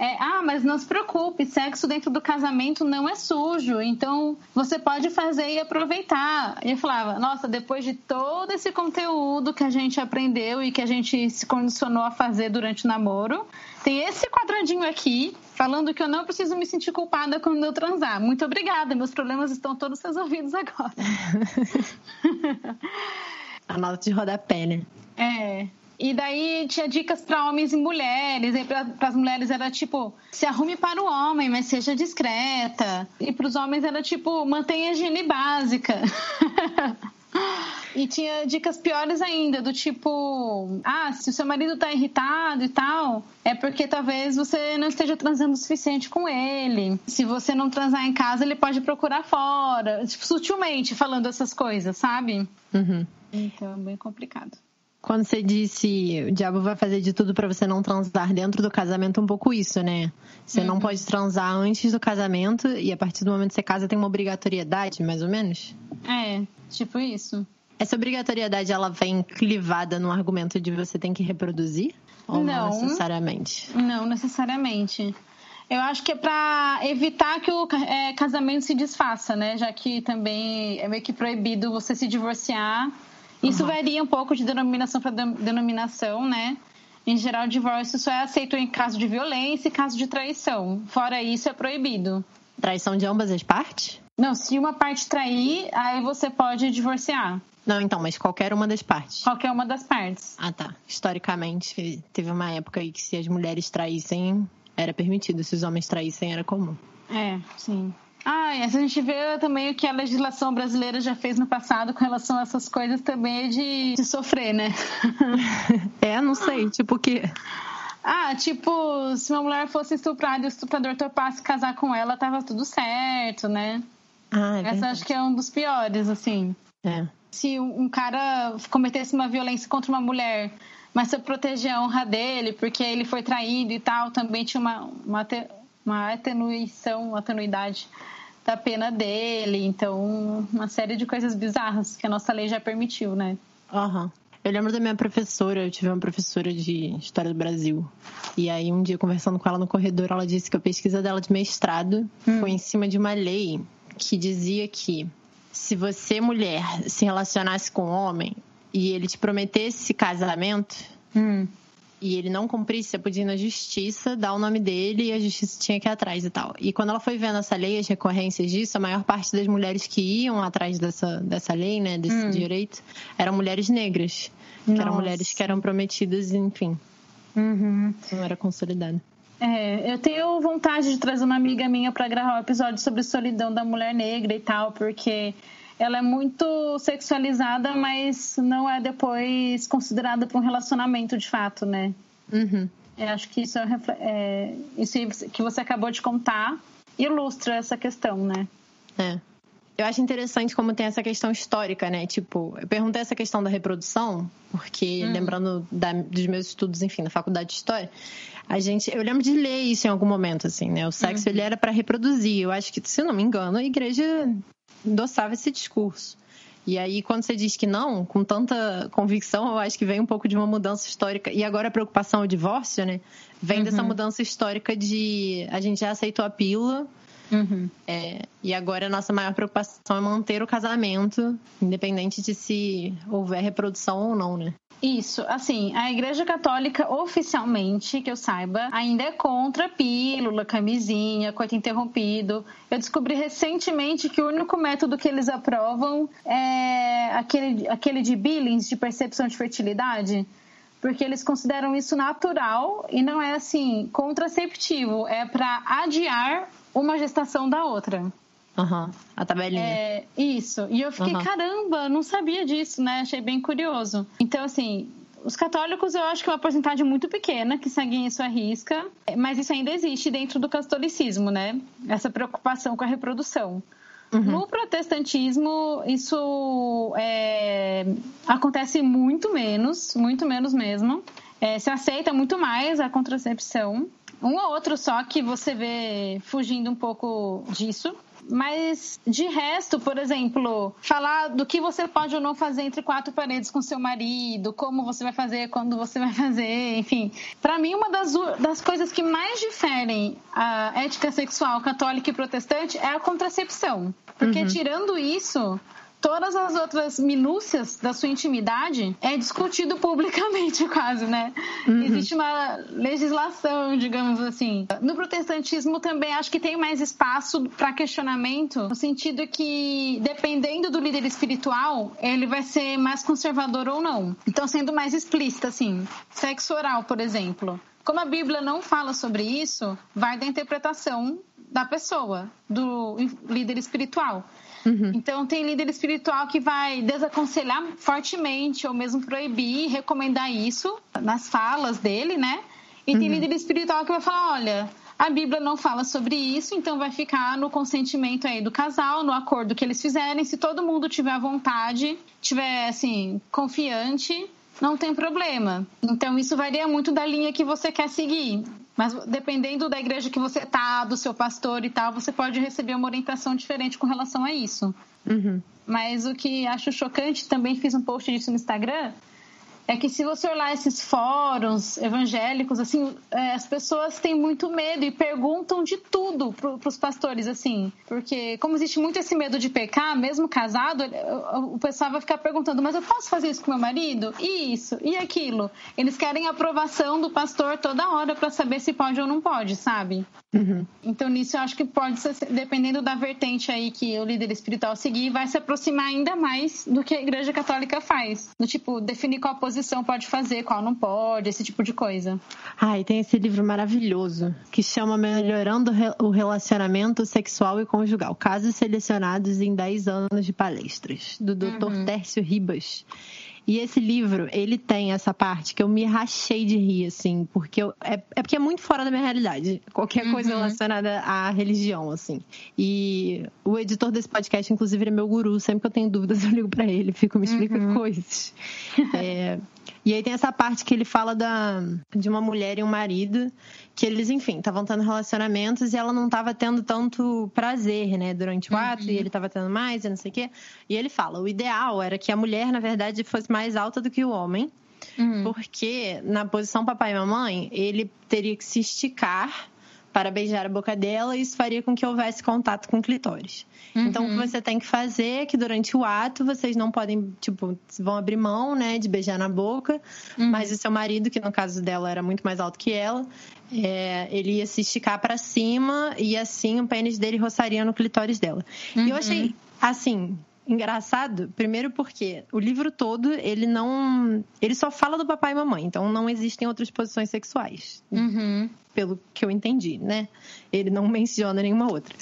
é, ah, mas não se preocupe, sexo dentro do casamento não é sujo, então você pode fazer e aproveitar. E eu falava, nossa, depois de todo esse conteúdo que a gente aprendeu e que a gente se condicionou a fazer durante o namoro, tem esse quadradinho aqui falando que eu não preciso me sentir culpada quando eu transar. Muito obrigada, meus problemas estão todos resolvidos agora. a nota de rodapé, né? É. E daí tinha dicas para homens e mulheres. E para as mulheres era tipo: se arrume para o homem, mas seja discreta. E para os homens era tipo: mantenha a higiene básica. E tinha dicas piores ainda, do tipo: ah, se o seu marido tá irritado e tal, é porque talvez você não esteja transando o suficiente com ele. Se você não transar em casa, ele pode procurar fora. Tipo, sutilmente falando essas coisas, sabe? Uhum. Então, bem complicado. Quando você disse o diabo vai fazer de tudo para você não transar dentro do casamento, é um pouco isso, né? Você uhum. não pode transar antes do casamento e a partir do momento que você casa tem uma obrigatoriedade, mais ou menos? É, tipo isso. Essa obrigatoriedade ela vem clivada no argumento de você tem que reproduzir? Ou não, não necessariamente? Não necessariamente. Eu acho que é para evitar que o é, casamento se desfaça, né? Já que também é meio que proibido você se divorciar isso uhum. varia um pouco de denominação para denominação, né? Em geral, o divórcio só é aceito em caso de violência e caso de traição. Fora isso, é proibido. Traição de ambas as partes? Não, se uma parte trair, aí você pode divorciar. Não, então, mas qualquer uma das partes. Qualquer uma das partes. Ah, tá. Historicamente, teve uma época aí que se as mulheres traíssem, era permitido. Se os homens traíssem, era comum. É, sim. Ah, e a gente vê também o que a legislação brasileira já fez no passado com relação a essas coisas também é de, de sofrer, né? é, não sei, tipo o quê? Ah, tipo, se uma mulher fosse estuprada e o estuprador topasse casar com ela, tava tudo certo, né? Ah, é Essa acho que é um dos piores, assim. É. Se um cara cometesse uma violência contra uma mulher, mas se proteger a honra dele, porque ele foi traído e tal, também tinha uma, uma, uma atenuição, uma atenuidade da pena dele. Então, uma série de coisas bizarras que a nossa lei já permitiu, né? Aham. Uhum. Eu lembro da minha professora, eu tive uma professora de História do Brasil. E aí, um dia, conversando com ela no corredor, ela disse que a pesquisa dela de mestrado hum. foi em cima de uma lei que dizia que se você, mulher, se relacionasse com um homem e ele te prometesse casamento, hum e ele não cumprisse, você podia ir na justiça, dar o nome dele e a justiça tinha que ir atrás e tal. E quando ela foi vendo essa lei, as recorrências disso, a maior parte das mulheres que iam atrás dessa, dessa lei, né, desse hum. direito, eram mulheres negras. Nossa. Que eram mulheres que eram prometidas, enfim. Uhum. Não era consolidado. É, eu tenho vontade de trazer uma amiga minha para gravar um episódio sobre solidão da mulher negra e tal, porque ela é muito sexualizada, mas não é depois considerada para um relacionamento de fato, né? Uhum. Eu acho que isso, é, é, isso que você acabou de contar ilustra essa questão, né? É. Eu acho interessante como tem essa questão histórica, né? Tipo, eu perguntei essa questão da reprodução, porque hum. lembrando da, dos meus estudos, enfim, na faculdade de história, a gente, eu lembro de ler isso em algum momento, assim, né? O sexo uhum. ele era para reproduzir. Eu acho que, se não me engano, a igreja endossava esse discurso. E aí, quando você diz que não, com tanta convicção, eu acho que vem um pouco de uma mudança histórica. E agora a preocupação é o divórcio, né? Vem uhum. dessa mudança histórica de a gente já aceitou a pílula, Uhum. É, e agora a nossa maior preocupação é manter o casamento, independente de se houver reprodução ou não, né? Isso, assim, a Igreja Católica oficialmente, que eu saiba, ainda é contra pílula, camisinha, coito interrompido. Eu descobri recentemente que o único método que eles aprovam é aquele, aquele de Billings, de percepção de fertilidade porque eles consideram isso natural e não é assim contraceptivo, é para adiar uma gestação da outra. Uhum, a tabelinha. É, isso. E eu fiquei, uhum. caramba, não sabia disso, né? Achei bem curioso. Então, assim, os católicos eu acho que é uma porcentagem muito pequena que seguem isso à risca, mas isso ainda existe dentro do catolicismo, né? Essa preocupação com a reprodução. Uhum. No protestantismo, isso é, acontece muito menos, muito menos mesmo. É, se aceita muito mais a contracepção. Um ou outro só que você vê fugindo um pouco disso. Mas de resto, por exemplo, falar do que você pode ou não fazer entre quatro paredes com seu marido, como você vai fazer, quando você vai fazer, enfim. Para mim, uma das, das coisas que mais diferem a ética sexual católica e protestante é a contracepção. Porque uhum. tirando isso, todas as outras minúcias da sua intimidade é discutido publicamente quase, né? Uhum. Existe uma legislação, digamos assim. No protestantismo também acho que tem mais espaço para questionamento, no sentido que dependendo do líder espiritual, ele vai ser mais conservador ou não. Então sendo mais explícita assim, sexo oral, por exemplo. Como a Bíblia não fala sobre isso, vai da interpretação da pessoa, do líder espiritual. Uhum. Então, tem líder espiritual que vai desaconselhar fortemente, ou mesmo proibir, recomendar isso nas falas dele, né? E tem uhum. líder espiritual que vai falar: olha, a Bíblia não fala sobre isso, então vai ficar no consentimento aí do casal, no acordo que eles fizerem. Se todo mundo tiver vontade, tiver assim, confiante, não tem problema. Então isso varia muito da linha que você quer seguir. Mas dependendo da igreja que você tá, do seu pastor e tal, você pode receber uma orientação diferente com relação a isso. Uhum. Mas o que acho chocante, também fiz um post disso no Instagram, é que se você olhar esses fóruns evangélicos, assim, é, as pessoas têm muito medo e perguntam de tudo para os pastores, assim, porque como existe muito esse medo de pecar, mesmo casado, o pessoal vai ficar perguntando, mas eu posso fazer isso com meu marido? Isso e aquilo. Eles querem aprovação do pastor toda hora para saber se pode ou não pode, sabe? Uhum. Então nisso eu acho que pode ser, dependendo da vertente aí que o líder espiritual seguir, vai se aproximar ainda mais do que a Igreja Católica faz, do tipo definir qual a posição pode fazer, qual não pode, esse tipo de coisa. Ai, tem esse livro maravilhoso que chama Melhorando o Relacionamento Sexual e Conjugal. Casos selecionados em 10 anos de palestras, do Dr. Uhum. Tércio Ribas. E esse livro, ele tem essa parte que eu me rachei de rir, assim, porque eu, é, é porque é muito fora da minha realidade. Qualquer uhum. coisa relacionada à religião, assim. E o editor desse podcast, inclusive, é meu guru. Sempre que eu tenho dúvidas, eu ligo para ele, fico me explica uhum. coisas. É, e aí tem essa parte que ele fala da, de uma mulher e um marido, que eles, enfim, estavam tendo relacionamentos e ela não estava tendo tanto prazer, né, durante o ato, uhum. e ele estava tendo mais e não sei o quê. E ele fala: o ideal era que a mulher, na verdade, fosse mais alta do que o homem. Uhum. Porque na posição papai e mamãe, ele teria que se esticar para beijar a boca dela isso faria com que houvesse contato com o clitóris. Uhum. Então, o que você tem que fazer é que durante o ato vocês não podem, tipo, vão abrir mão, né, de beijar na boca, uhum. mas o seu marido, que no caso dela era muito mais alto que ela, é, ele ia se esticar para cima e assim o pênis dele roçaria no clitóris dela. Uhum. E eu achei, uhum. assim, engraçado, primeiro porque o livro todo, ele não. Ele só fala do papai e mamãe, então não existem outras posições sexuais. Uhum. Pelo que eu entendi, né? Ele não menciona nenhuma outra.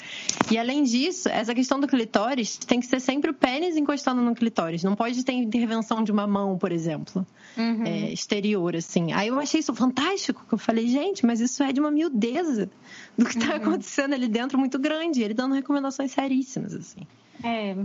E além disso, essa questão do clitóris tem que ser sempre o pênis encostando no clitóris. Não pode ter intervenção de uma mão, por exemplo, Uhum. é, exterior, assim. Aí eu achei isso fantástico, que eu falei, gente, mas isso é de uma miudeza do que tá acontecendo ali dentro muito grande. Ele dando recomendações seríssimas, assim. É.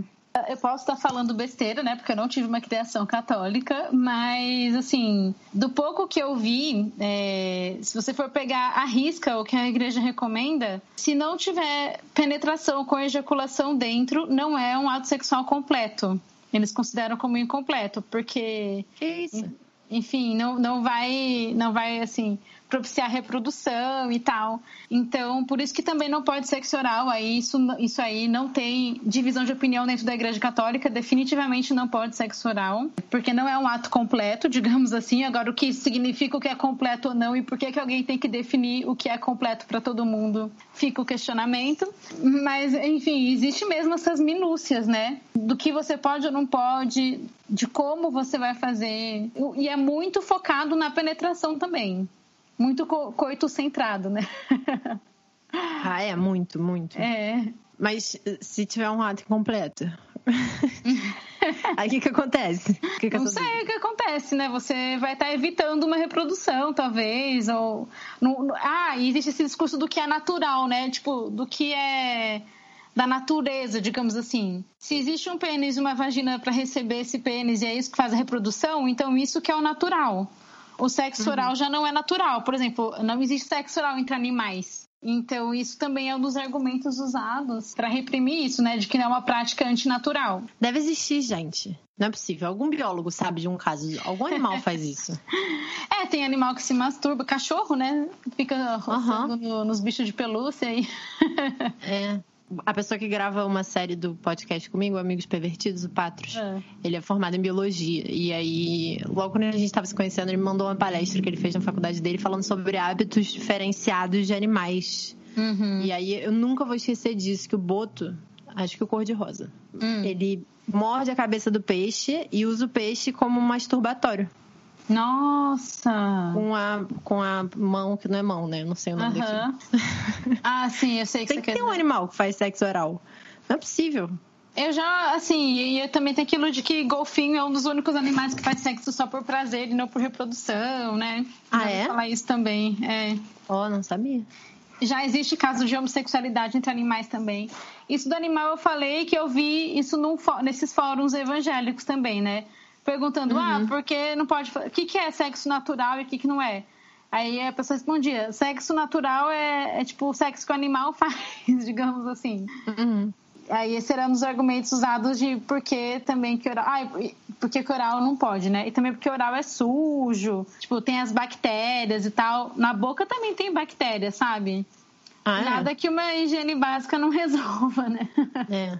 Eu posso estar falando besteira, né? Porque eu não tive uma criação católica, mas, assim, do pouco que eu vi, é, se você for pegar a risca, o que a igreja recomenda, se não tiver penetração com ejaculação dentro, não é um ato sexual completo. Eles consideram como incompleto, porque Que isso? enfim, não, não vai, não vai assim propiciar reprodução e tal. Então, por isso que também não pode sexo oral. Aí isso, isso aí não tem divisão de opinião dentro da Igreja Católica. Definitivamente não pode sexo oral, porque não é um ato completo, digamos assim. Agora, o que significa o que é completo ou não e por que que alguém tem que definir o que é completo para todo mundo? Fica o questionamento. Mas, enfim, existe mesmo essas minúcias, né? Do que você pode ou não pode, de como você vai fazer. E é muito focado na penetração também. Muito co coito centrado, né? Ah, é, muito, muito. É. Mas eh, se tiver um ato incompleto. Aí o que, que acontece? Que que Não sei o que acontece, né? Você vai estar evitando uma reprodução, talvez, ou... Ah, e existe esse discurso do que é natural, né? Tipo, do que é da natureza, digamos assim. Se existe um pênis e uma vagina para receber esse pênis e é isso que faz a reprodução, então isso que é o natural. O sexo oral já não é natural. Por exemplo, não existe sexo oral entre animais. Então, isso também é um dos argumentos usados para reprimir isso, né? De que não é uma prática antinatural. Deve existir, gente. Não é possível. Algum biólogo sabe de um caso. Algum animal faz isso. É, tem animal que se masturba, cachorro, né? Fica roçando no- nos bichos de pelúcia aí. É. A pessoa que grava uma série do podcast comigo, Amigos Pervertidos, o Patros, É. ele é formado em biologia. E aí, logo quando a gente estava se conhecendo, ele mandou uma palestra que ele fez na faculdade dele falando sobre hábitos diferenciados de animais. Uhum. E aí, eu nunca vou esquecer disso, que o boto, acho que o cor-de-rosa, Hum. ele morde a cabeça do peixe e usa o peixe como masturbatório. Nossa! Com a, com a mão, que não é mão, né? Eu não sei o nome Aham. daquilo. Ah, sim, eu sei que Tem você que ter um animal que faz sexo oral. Não é possível. Eu já, assim, e eu também tenho aquilo de que golfinho é um dos únicos animais que faz sexo só por prazer e não por reprodução, né? Ah, Já ouvi é? falar isso também, é. Ó, não sabia. Já existe caso de homossexualidade entre animais também. Isso do animal eu falei que eu vi isso num nesses fóruns evangélicos também, né? Perguntando, ah, por que não pode. O que, que é sexo natural e o que, que não é? Aí a pessoa respondia: sexo natural é, é tipo o sexo que o animal faz, digamos assim. Uhum. Aí esse era um dos argumentos usados de por que também que oral. Ah, por que que oral não pode, né? E também porque oral é sujo, tipo, tem as bactérias e tal. Na boca também tem bactérias, sabe? Ah, é? Nada que uma higiene básica não resolva, né? É.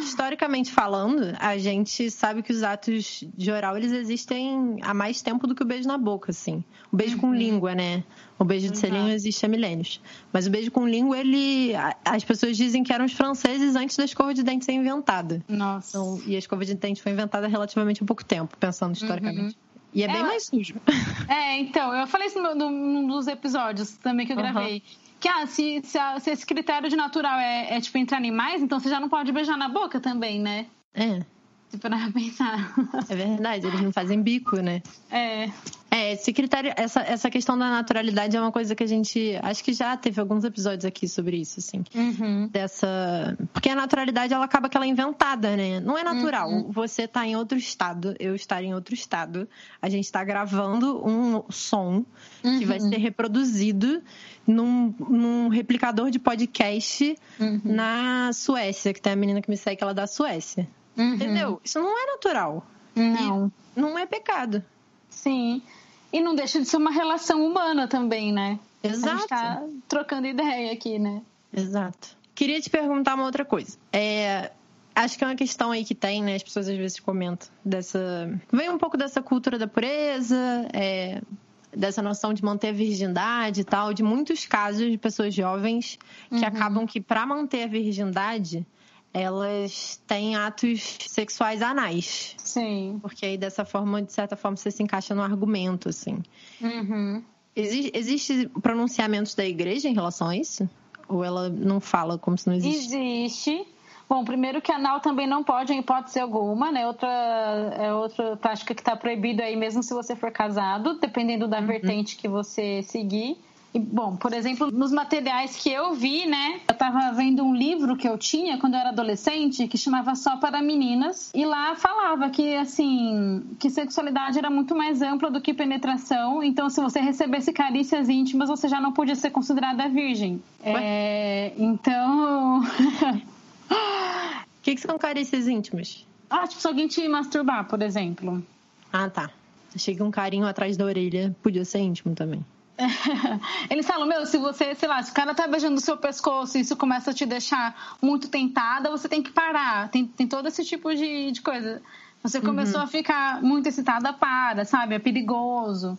Historicamente falando, a gente sabe que os atos de oral eles existem há mais tempo do que o beijo na boca, assim. O beijo com língua, né? O beijo de selinho existe há milênios. Mas o beijo com língua, ele. As pessoas dizem que eram os franceses antes da escova de dente ser inventada. Nossa. Então, e a escova de dente foi inventada há relativamente há pouco tempo, pensando historicamente. E é bem É, mais sujo. É, então, eu falei isso num dos episódios também que eu gravei. Que, ah, se, se, se esse critério de natural é, é, tipo, entre animais, então você já não pode beijar na boca também, né? É, Se parar pra pensar. é verdade, eles não fazem bico, né? É. É, esse critério, essa, essa questão da naturalidade é uma coisa que a gente. Acho que já teve alguns episódios aqui sobre isso, assim. Uhum. Dessa. Porque a naturalidade, ela acaba que ela é inventada, né? Não é natural. Você tá em outro estado, eu estar em outro estado. A gente tá gravando um som que vai ser reproduzido num, num replicador de podcast Uhum. na Suécia, que tem a menina que me segue, ela é da Suécia. Uhum. Entendeu? Isso não é natural. Não. Não é pecado. Sim. E não deixa de ser uma relação humana também, né? A Exato. gente tá trocando ideia aqui, né? Exato. Queria te perguntar uma outra coisa. É, acho que é uma questão aí que tem, né? As pessoas às vezes comentam dessa. Vem um pouco dessa cultura da pureza, é, dessa noção de manter a virgindade e tal, de muitos casos de pessoas jovens que acabam que, para manter a virgindade, elas têm atos sexuais anais. Sim. Porque aí dessa forma, de certa forma, você se encaixa no argumento, assim. Uhum. Existe, existe pronunciamentos da igreja em relação a isso? Ou ela não fala como se não existe? Existe. Bom, primeiro que anal também não pode, em hipótese alguma, né? Outra, é outra prática que está proibida aí, mesmo se você for casado, dependendo da uhum. vertente que você seguir. E, bom, por exemplo, nos materiais que eu vi, né? Eu estava vendo um livro que eu tinha quando eu era adolescente, que chamava Só para Meninas, e lá falava que, assim, que sexualidade era muito mais ampla do que penetração, então se você recebesse carícias íntimas, você já não podia ser considerada virgem. É, então... O que, que são carícias íntimas? Ah, tipo, se alguém te masturbar, por exemplo. Ah, tá. Achei que um carinho atrás da orelha podia ser íntimo também. Eles falam, meu, se você, sei lá, se o cara tá beijando o seu pescoço e isso começa a te deixar muito tentada, você tem que parar. Tem, tem todo esse tipo de, de coisa. Você começou uhum. a ficar muito excitada, para, sabe? É perigoso.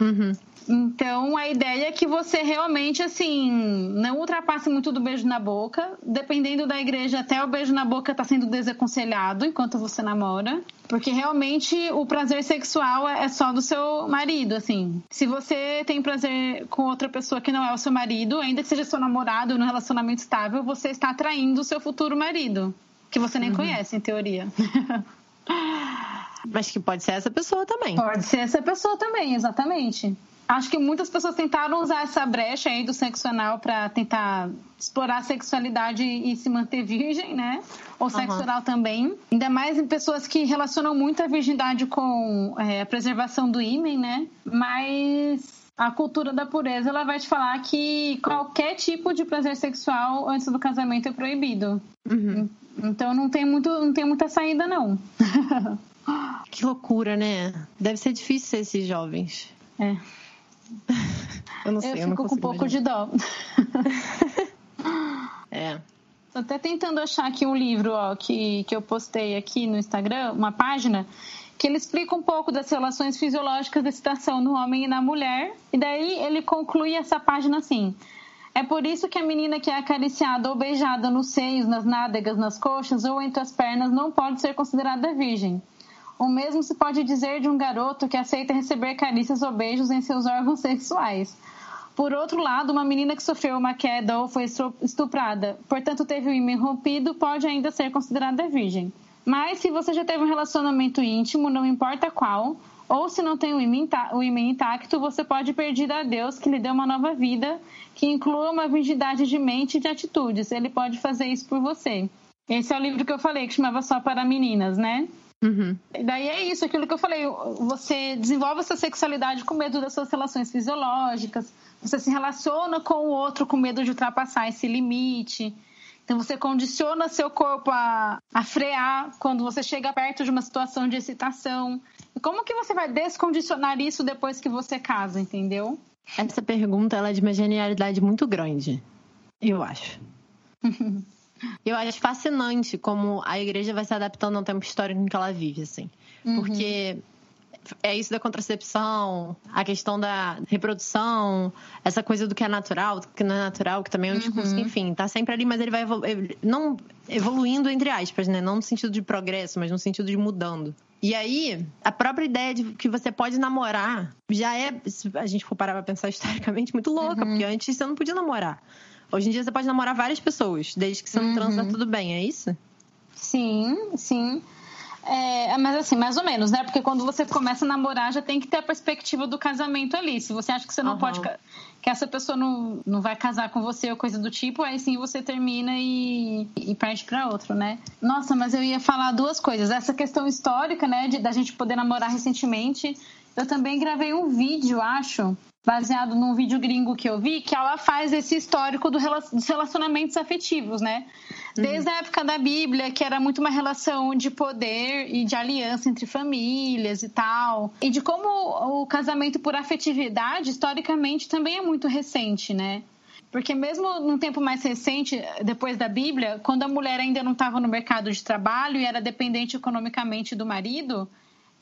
Uhum. Então, a ideia é que você realmente, assim, não ultrapasse muito do beijo na boca. Dependendo da igreja, até o beijo na boca está sendo desaconselhado enquanto você namora. Porque realmente o prazer sexual é só do seu marido, assim. Se você tem prazer com outra pessoa que não é o seu marido, ainda que seja seu namorado no relacionamento estável, você está atraindo o seu futuro marido. Que você nem uhum. conhece, em teoria. Mas que pode ser essa pessoa também. Pode ser essa pessoa também, exatamente. Acho que muitas pessoas tentaram usar essa brecha aí do sexo anal para tentar explorar a sexualidade e se manter virgem, né? Ou sexo uhum. também. Ainda mais em pessoas que relacionam muito a virgindade com é, a preservação do ímen, né? Mas a cultura da pureza ela vai te falar que qualquer tipo de prazer sexual antes do casamento é proibido. Uhum. Então não tem muito, não tem muita saída não. que loucura, né? Deve ser difícil ser esses jovens. É. Eu não sei, eu, eu fico com um pouco de dó. é. Tô até tentando achar aqui um livro ó, que, que eu postei aqui no Instagram, uma página, que ele explica um pouco das relações fisiológicas da excitação no homem e na mulher. E daí ele conclui essa página assim. É por isso que a menina que é acariciada ou beijada nos seios, nas nádegas, nas coxas ou entre as pernas não pode ser considerada virgem. O mesmo se pode dizer de um garoto que aceita receber carícias ou beijos em seus órgãos sexuais. Por outro lado, uma menina que sofreu uma queda ou foi estuprada, portanto teve o ímã rompido, pode ainda ser considerada virgem. Mas se você já teve um relacionamento íntimo, não importa qual, ou se não tem o ímã intacto, você pode pedir a Deus que lhe dê uma nova vida, que inclua uma virgindade de mente e de atitudes. Ele pode fazer isso por você. Esse é o livro que eu falei, que chamava Só para Meninas, né? Uhum. Daí é isso, aquilo que eu falei, você desenvolve essa sexualidade com medo das suas relações fisiológicas, você se relaciona com o outro com medo de ultrapassar esse limite. Então você condiciona seu corpo a, a frear quando você chega perto de uma situação de excitação. E como que você vai descondicionar isso depois que você casa, entendeu? Essa pergunta ela é de uma genialidade muito grande, eu acho. Eu acho fascinante como a igreja vai se adaptando ao tempo histórico em que ela vive, assim. Uhum. Porque é isso da contracepção, a questão da reprodução, essa coisa do que é natural, do que não é natural, que também é um discurso uhum. que, enfim, tá sempre ali, mas ele vai evolu não evoluindo entre aspas, né? Não no sentido de progresso, mas no sentido de mudando. E aí, a própria ideia de que você pode namorar já é, se a gente for parar pra pensar historicamente, muito louca, uhum. porque antes você não podia namorar. Hoje em dia você pode namorar várias pessoas, desde que você não uhum. transa tudo bem, é isso? Sim, sim. É, mas assim, mais ou menos, né? Porque quando você começa a namorar, já tem que ter a perspectiva do casamento ali. Se você acha que você não uhum. pode. que essa pessoa não, não vai casar com você ou coisa do tipo, aí sim você termina e, e parte para outro, né? Nossa, mas eu ia falar duas coisas. Essa questão histórica, né? De, da gente poder namorar recentemente. Eu também gravei um vídeo, acho, baseado num vídeo gringo que eu vi, que ela faz esse histórico do, dos relacionamentos afetivos, né? Desde uhum. a época da Bíblia, que era muito uma relação de poder e de aliança entre famílias e tal. E de como o casamento por afetividade, historicamente, também é muito recente, né? Porque mesmo num tempo mais recente, depois da Bíblia, quando a mulher ainda não estava no mercado de trabalho e era dependente economicamente do marido,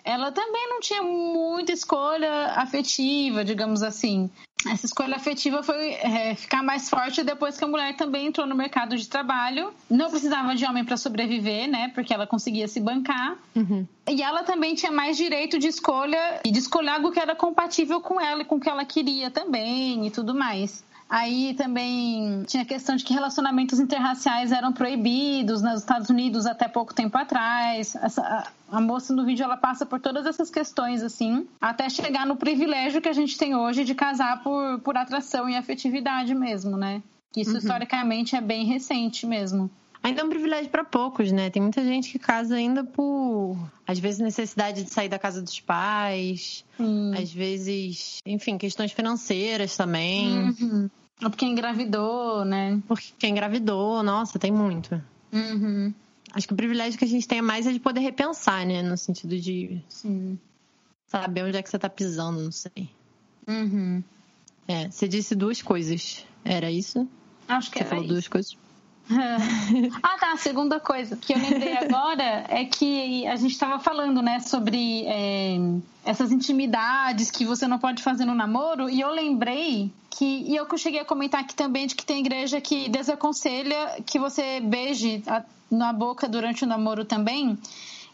ela também não tinha muita escolha afetiva, digamos assim. Essa escolha afetiva foi é, ficar mais forte depois que a mulher também entrou no mercado de trabalho. Não precisava de homem para sobreviver, né? Porque ela conseguia se bancar. Uhum. E ela também tinha mais direito de escolha e de escolher algo que era compatível com ela e com o que ela queria também e tudo mais. Aí também tinha a questão de que relacionamentos interraciais eram proibidos nos Estados Unidos até pouco tempo atrás. Essa, a, moça no vídeo ela passa por todas essas questões assim, até chegar no privilégio que a gente tem hoje de casar por, por atração e afetividade mesmo, né? Isso uhum. historicamente é bem recente mesmo. Ainda é um privilégio para poucos, né? Tem muita gente que casa ainda por, às vezes, necessidade de sair da casa dos pais, Sim. às vezes, enfim, questões financeiras também. Uhum. Ou porque engravidou, né? Porque engravidou, nossa, tem muito. Uhum. Acho que o privilégio que a gente tem mais é de poder repensar, né? No sentido de Sim. saber onde é que você tá pisando, não sei. Uhum. É, você disse duas coisas. Era isso? Acho que você era falou isso. duas coisas. Ah, tá. A segunda coisa que eu lembrei agora é que a gente estava falando, né, sobre é, essas intimidades que você não pode fazer no namoro, e eu lembrei que, e eu que cheguei a comentar aqui também, de que tem igreja que desaconselha que você beije a, na boca durante o namoro também.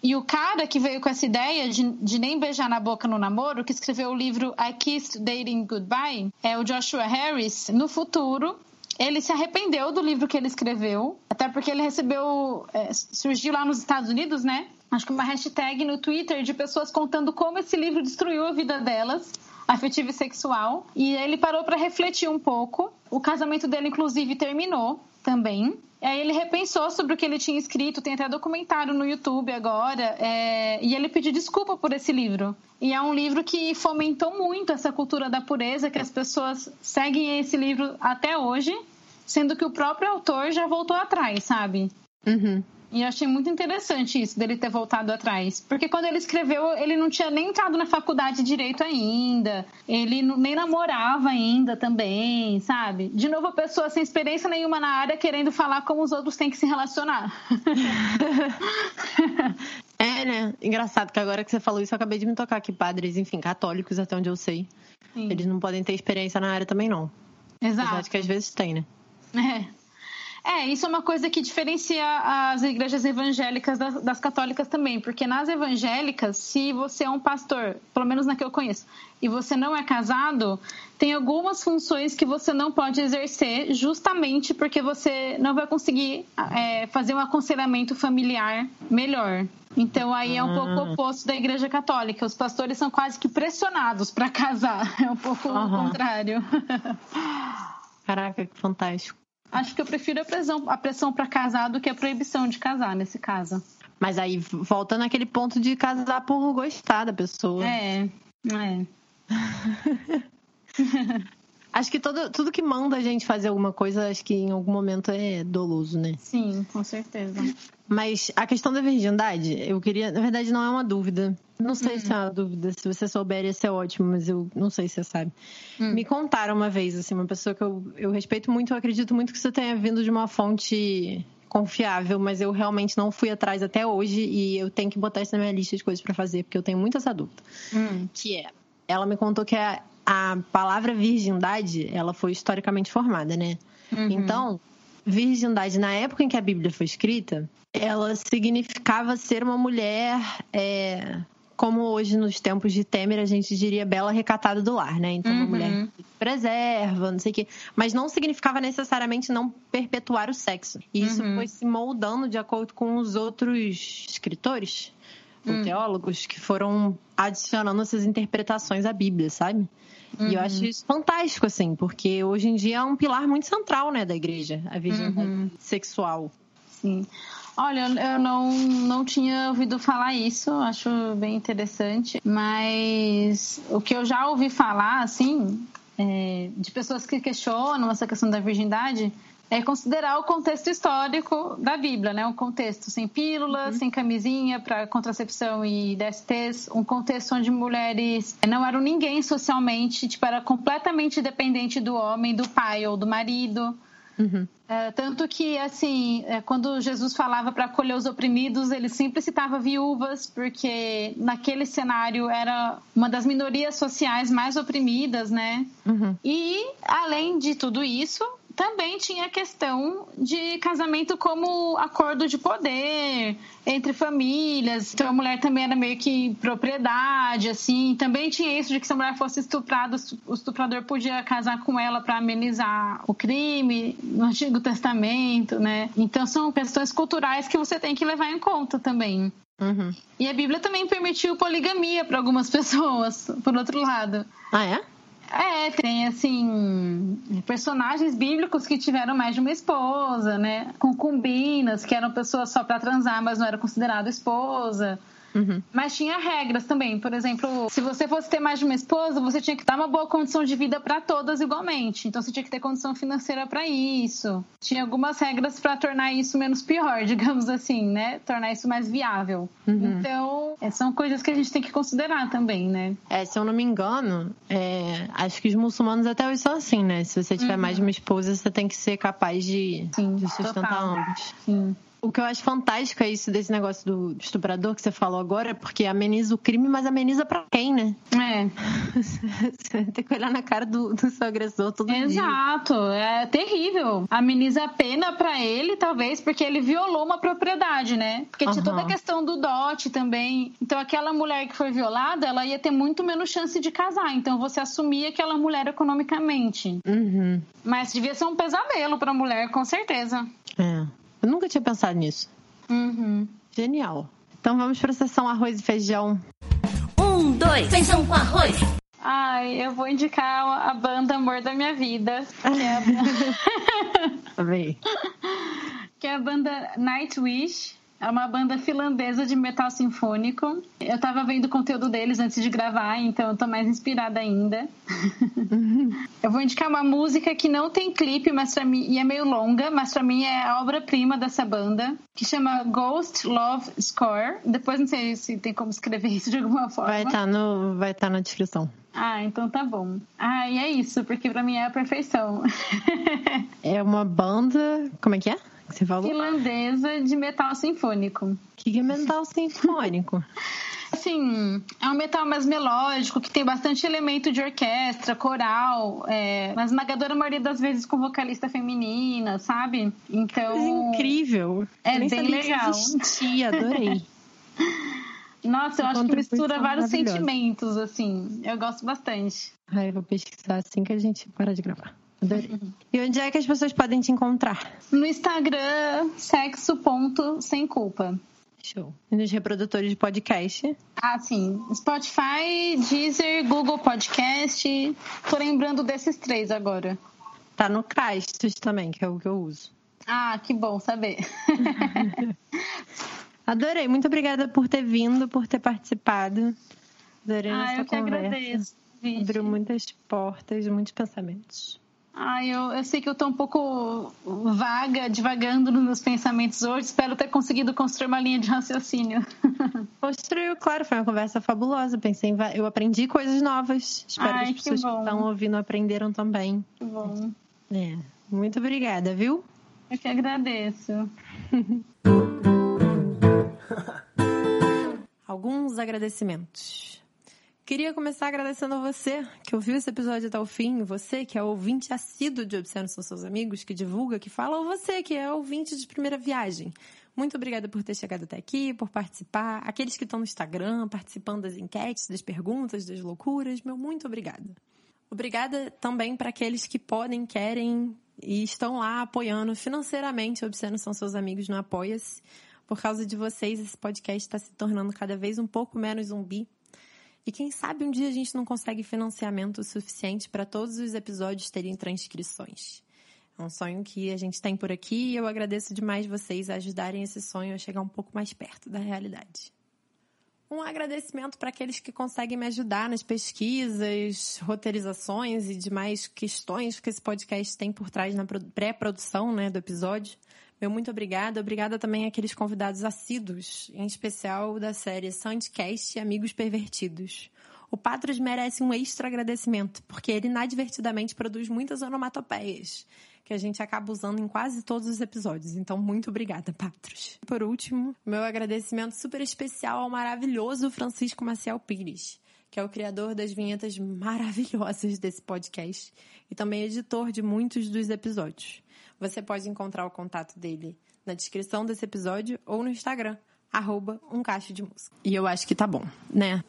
E o cara que veio com essa ideia de, de nem beijar na boca no namoro, que escreveu o livro I Kissed Dating Goodbye, é o Joshua Harris. No futuro, ele se arrependeu do livro que ele escreveu, até porque ele recebeu. É, surgiu lá nos Estados Unidos, né? Acho que uma hashtag no Twitter de pessoas contando como esse livro destruiu a vida delas afetiva e sexual. E ele parou para refletir um pouco. O casamento dele, inclusive, terminou também. Aí ele repensou sobre o que ele tinha escrito, tem até documentário no YouTube agora, é... e ele pediu desculpa por esse livro. E é um livro que fomentou muito essa cultura da pureza, que as pessoas seguem esse livro até hoje, sendo que o próprio autor já voltou atrás, sabe? Uhum. E eu achei muito interessante isso, dele ter voltado atrás. Porque quando ele escreveu, ele não tinha nem entrado na faculdade de direito ainda. Ele nem namorava ainda também, sabe? De novo, a pessoa sem experiência nenhuma na área querendo falar como os outros têm que se relacionar. é, né? Engraçado que agora que você falou isso, eu acabei de me tocar que padres, enfim, católicos, até onde eu sei, Sim. eles não podem ter experiência na área também, não. Exato. Apesar de que às vezes tem, né? É. É, isso é uma coisa que diferencia as igrejas evangélicas das, das, católicas também, porque nas evangélicas, se você é um pastor, pelo menos na que eu conheço, e você não é casado, tem algumas funções que você não pode exercer, justamente porque você não vai conseguir é, fazer um aconselhamento familiar melhor. Então aí é um pouco o oposto da igreja católica. Os pastores são quase que pressionados para casar. É um pouco uhum. o contrário. Caraca, que fantástico. Acho que eu prefiro a pressão, a pressão para casar do que a proibição de casar nesse caso. Mas aí volta naquele ponto de casar por gostar da pessoa. É, é. acho que todo, tudo que manda a gente fazer alguma coisa, acho que em algum momento é doloso, né? Sim, com certeza. Mas a questão da virgindade, eu queria. Na verdade, não é uma dúvida. Não sei uhum. se é uma dúvida. Se você souber, ia ser ótimo, mas eu não sei se você sabe. Uhum. Me contaram uma vez, assim, uma pessoa que eu, eu respeito muito, eu acredito muito que você tenha vindo de uma fonte confiável, mas eu realmente não fui atrás até hoje e eu tenho que botar isso na minha lista de coisas para fazer, porque eu tenho muita essa dúvida. Uhum. Que é, ela me contou que a, a palavra virgindade, ela foi historicamente formada, né? Uhum. Então, virgindade na época em que a Bíblia foi escrita, ela significava ser uma mulher, é, como hoje nos tempos de Temer a gente diria bela recatada do lar, né? Então, uma uhum. mulher que preserva, não sei o quê. Mas não significava necessariamente não perpetuar o sexo. E isso uhum. foi se moldando de acordo com os outros escritores, ou teólogos, que foram adicionando essas interpretações à Bíblia, sabe? Uhum. E eu acho uhum. isso fantástico, assim, porque hoje em dia é um pilar muito central, né, da igreja, a virgindade uhum. sexual. Sim. Olha, eu não, não tinha ouvido falar isso, acho bem interessante, mas o que eu já ouvi falar, assim, é, de pessoas que questionam essa questão da virgindade, é considerar o contexto histórico da Bíblia, né? Um contexto sem pílulas, uhum. sem camisinha para contracepção e DSTs, um contexto onde mulheres não eram ninguém socialmente, tipo, era completamente dependente do homem, do pai ou do marido. Uhum. É, tanto que, assim, é, quando Jesus falava para acolher os oprimidos, ele sempre citava viúvas, porque naquele cenário era uma das minorias sociais mais oprimidas, né? Uhum. E, além de tudo isso, também tinha a questão de casamento como acordo de poder entre famílias. Então a mulher também era meio que propriedade, assim. Também tinha isso de que se a mulher fosse estuprada, o estuprador podia casar com ela para amenizar o crime no Antigo Testamento, né? Então são questões culturais que você tem que levar em conta também. Uhum. E a Bíblia também permitiu poligamia para algumas pessoas, por outro lado. Ah, é? É, tem assim personagens bíblicos que tiveram mais de uma esposa, né? Concubinas, que eram pessoas só para transar, mas não era considerado esposa. Uhum. Mas tinha regras também. Por exemplo, se você fosse ter mais de uma esposa, você tinha que dar uma boa condição de vida para todas igualmente. Então você tinha que ter condição financeira para isso. Tinha algumas regras para tornar isso menos pior, digamos assim, né? Tornar isso mais viável. Uhum. Então, é, são coisas que a gente tem que considerar também, né? É, se eu não me engano, é, acho que os muçulmanos até hoje são assim, né? Se você tiver uhum. mais de uma esposa, você tem que ser capaz de, Sim, de sustentar total. ambos. Sim. O que eu acho fantástico é isso desse negócio do estuprador que você falou agora, porque ameniza o crime, mas ameniza pra quem, né? É. você tem que olhar na cara do, do seu agressor todo Exato. dia. Exato. É terrível. Ameniza a pena pra ele, talvez, porque ele violou uma propriedade, né? Porque tinha uhum. toda a questão do dote também. Então, aquela mulher que foi violada, ela ia ter muito menos chance de casar. Então, você assumia aquela mulher economicamente. Uhum. Mas devia ser um pesadelo pra mulher, com certeza. É. Eu nunca tinha pensado nisso. Uhum. Genial. Então vamos para a sessão arroz e feijão. Um, dois, feijão com arroz. Ai, eu vou indicar a banda Amor da Minha Vida. Que é a, que é a banda Nightwish. É uma banda finlandesa de metal sinfônico. Eu tava vendo o conteúdo deles antes de gravar, então eu tô mais inspirada ainda. eu vou indicar uma música que não tem clipe, mas para mim e é meio longa, mas para mim é a obra-prima dessa banda, que chama Ghost Love Score. Depois não sei se tem como escrever isso de alguma forma. Vai estar tá no vai estar tá na descrição. Ah, então tá bom. Ah, e é isso, porque para mim é a perfeição. é uma banda, como é que é? Você falou? Finlandesa de metal sinfônico. O que é metal sinfônico? Assim, é um metal mais melódico, que tem bastante elemento de orquestra, coral, é, mas esmagadora maioria das vezes com vocalista feminina, sabe? Então. É incrível. É bem legal. Existia, adorei. Nossa, eu acho que mistura vários sentimentos, assim. Eu gosto bastante. Ai, eu vou pesquisar assim que a gente parar de gravar. Adorei. Uhum. E onde é que as pessoas podem te encontrar? No Instagram, sexo.semculpa. Show. E nos reprodutores de podcast? Ah, sim. Spotify, Deezer, Google Podcast. Tô lembrando desses três agora. Tá no Castos também, que é o que eu uso. Ah, que bom saber. Adorei. Muito obrigada por ter vindo, por ter participado. Adorei ah, eu que conversa. agradeço. Abriu muitas portas, muitos pensamentos. Ah, eu, eu sei que eu estou um pouco vaga, divagando nos meus pensamentos hoje. Espero ter conseguido construir uma linha de raciocínio. Construiu, claro, foi uma conversa fabulosa. Pensei, eu aprendi coisas novas. Espero Ai, que as pessoas que, que estão ouvindo aprenderam também. Que bom. É. Muito obrigada, viu? Eu que agradeço. Alguns agradecimentos. Queria começar agradecendo a você que ouviu esse episódio até o fim, você que é ouvinte assíduo de Obscenos São Seus Amigos, que divulga, que fala, ou você que é ouvinte de primeira viagem. Muito obrigada por ter chegado até aqui, por participar. Aqueles que estão no Instagram, participando das enquetes, das perguntas, das loucuras, meu muito obrigada. Obrigada também para aqueles que podem, querem e estão lá apoiando financeiramente Obscenos São Seus Amigos no Apoia-se. Por causa de vocês, esse podcast está se tornando cada vez um pouco menos zumbi e quem sabe um dia a gente não consegue financiamento suficiente para todos os episódios terem transcrições. É um sonho que a gente tem por aqui e eu agradeço demais vocês ajudarem esse sonho a chegar um pouco mais perto da realidade. Um agradecimento para aqueles que conseguem me ajudar nas pesquisas, roteirizações e demais questões que esse podcast tem por trás na pré-produção né, do episódio. Meu muito obrigada. Obrigada também àqueles convidados assíduos, em especial da série Sandcast Amigos Pervertidos. O Patros merece um extra agradecimento, porque ele inadvertidamente produz muitas onomatopeias, que a gente acaba usando em quase todos os episódios. Então, muito obrigada, Patros. Por último, meu agradecimento super especial ao maravilhoso Francisco Maciel Pires, que é o criador das vinhetas maravilhosas desse podcast e também editor de muitos dos episódios. Você pode encontrar o contato dele na descrição desse episódio ou no Instagram, arroba um de música. E eu acho que tá bom, né?